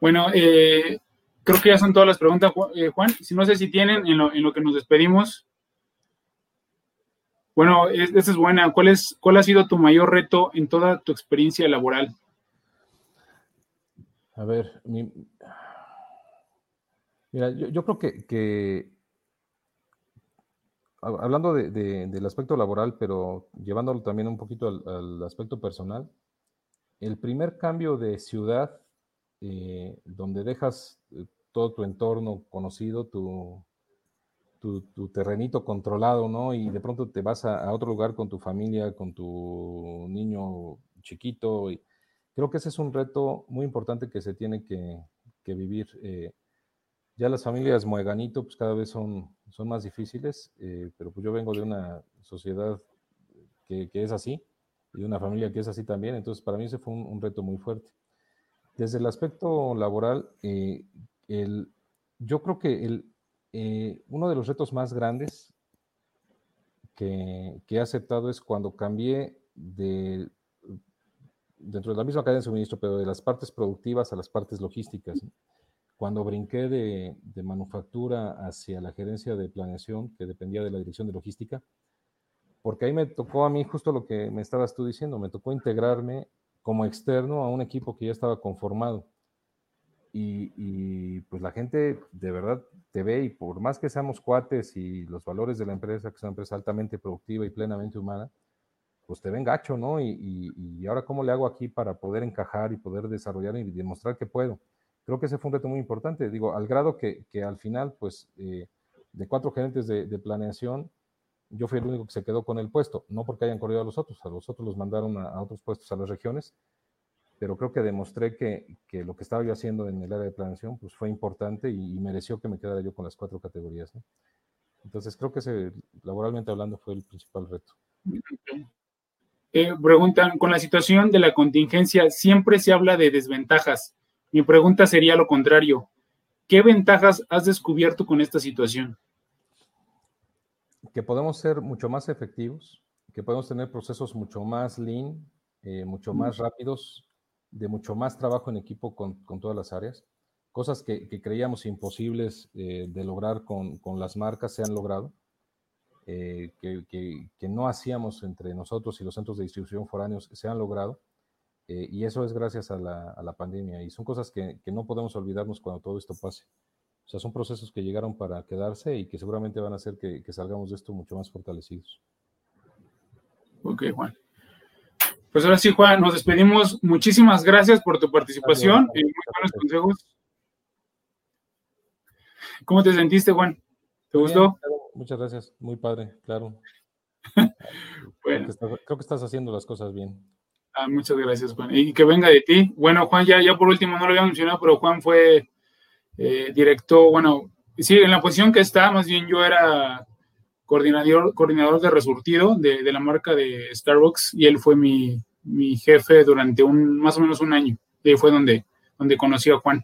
Bueno, eh, creo que ya son todas las preguntas, eh, Juan. Si no sé si tienen en lo, en lo que nos despedimos. Bueno, esta es buena. ¿Cuál, es, ¿Cuál ha sido tu mayor reto en toda tu experiencia laboral?
A ver, mira, yo, creo que, hablando del aspecto laboral, pero llevándolo también un poquito al aspecto personal, el primer cambio de ciudad, eh, donde dejas eh, todo tu entorno conocido, tu, terrenito controlado, ¿no? Y de pronto te vas a, otro lugar con tu familia, con tu niño chiquito. Y creo que ese es un reto muy importante que se tiene que, vivir. Eh, ya las familias mueganito, pues cada vez son, más difíciles, pero pues yo vengo de una sociedad que, es así y una familia que es así también, entonces para mí ese fue un, reto muy fuerte. Desde el aspecto laboral, eh, el, yo creo que el, eh, uno de los retos más grandes que, he aceptado es cuando cambié de, dentro de la misma cadena de suministro, pero de las partes productivas a las partes logísticas. Cuando brinqué de, de, manufactura hacia la gerencia de planeación, que dependía de la dirección de logística, porque ahí me tocó a mí justo lo que me estabas tú diciendo, me tocó integrarme como externo a un equipo que ya estaba conformado. Y, pues la gente de verdad te ve y por más que seamos cuates y los valores de la empresa, que es una empresa altamente productiva y plenamente humana, pues te ven gacho, ¿no? Y, y, ahora cómo le hago aquí para poder encajar y poder desarrollar y demostrar que puedo. Creo que ese fue un reto muy importante, digo, al grado que, que al final, pues, eh, de cuatro gerentes de, de, planeación, yo fui el único que se quedó con el puesto, no porque hayan corrido a los otros, a los otros los mandaron a, otros puestos a las regiones, pero creo que demostré que, que, lo que estaba yo haciendo en el área de planeación pues fue importante y, mereció que me quedara yo con las cuatro categorías. Entonces creo que ese, laboralmente hablando fue el principal reto.
Eh, preguntan, con la situación de la contingencia siempre se habla de desventajas. Mi pregunta sería lo contrario. ¿Qué ventajas has descubierto con esta situación?
Que podemos ser mucho más efectivos, que podemos tener procesos mucho más lean, eh, mucho más rápidos, de mucho más trabajo en equipo con, todas las áreas. Cosas que, creíamos imposibles eh, de lograr con, las marcas se han logrado, eh, que, no hacíamos entre nosotros y los centros de distribución foráneos se han logrado. Y eso es gracias a la, pandemia. Y son cosas que, no podemos olvidarnos cuando todo esto pase. O sea, son procesos que llegaron para quedarse y que seguramente van a hacer que, salgamos de esto mucho más fortalecidos.
Ok, Juan. Pues ahora sí, Juan, nos despedimos. Muchísimas gracias por tu participación y muy buenos consejos. ¿Cómo te sentiste, Juan? ¿Te gustó?
muchas gracias, muy padre, claro. bueno. Creo que, estás, haciendo las cosas bien.
Ah, muchas gracias, Juan. Y que venga de ti. Bueno, Juan, ya, ya por último, no lo había mencionado, pero Juan fue eh, director, bueno, sí, en la posición que está, más bien yo era coordinador, coordinador de resurtido de, la marca de Starbucks y él fue mi, mi, jefe durante un más o menos un año. Y fue donde, donde conocí a Juan.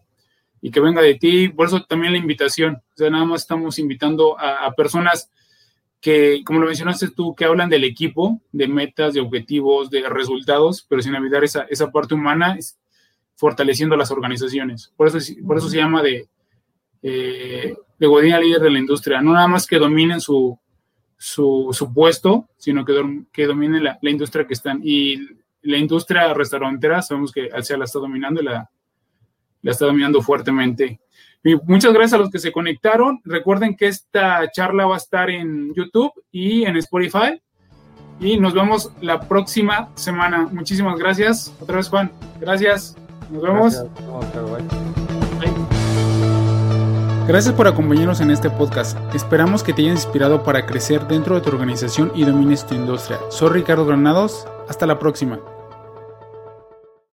Y que venga de ti, por eso también la invitación. O sea, nada más estamos invitando a, personas que, como lo mencionaste tú, que hablan del equipo, de metas, de objetivos, de resultados, pero sin olvidar esa, esa parte humana, fortaleciendo las organizaciones. Por eso, por eso se llama de, eh, de Godina líder de la industria. No nada más que dominen su, su, puesto, sino que, que domine la, la, industria que están. Y la industria restaurantera, sabemos que Alcea la está dominando y la, la está dominando fuertemente. Muchas gracias a los que se conectaron. Recuerden que esta charla va a estar en YouTube y en Spotify. Y nos vemos la próxima semana. Muchísimas gracias. Otra vez, Juan. Gracias. Nos vemos. Gracias por acompañarnos en este podcast. Esperamos que te haya inspirado para crecer dentro de tu organización y domines tu industria. Soy Ricardo Granados. Hasta la próxima.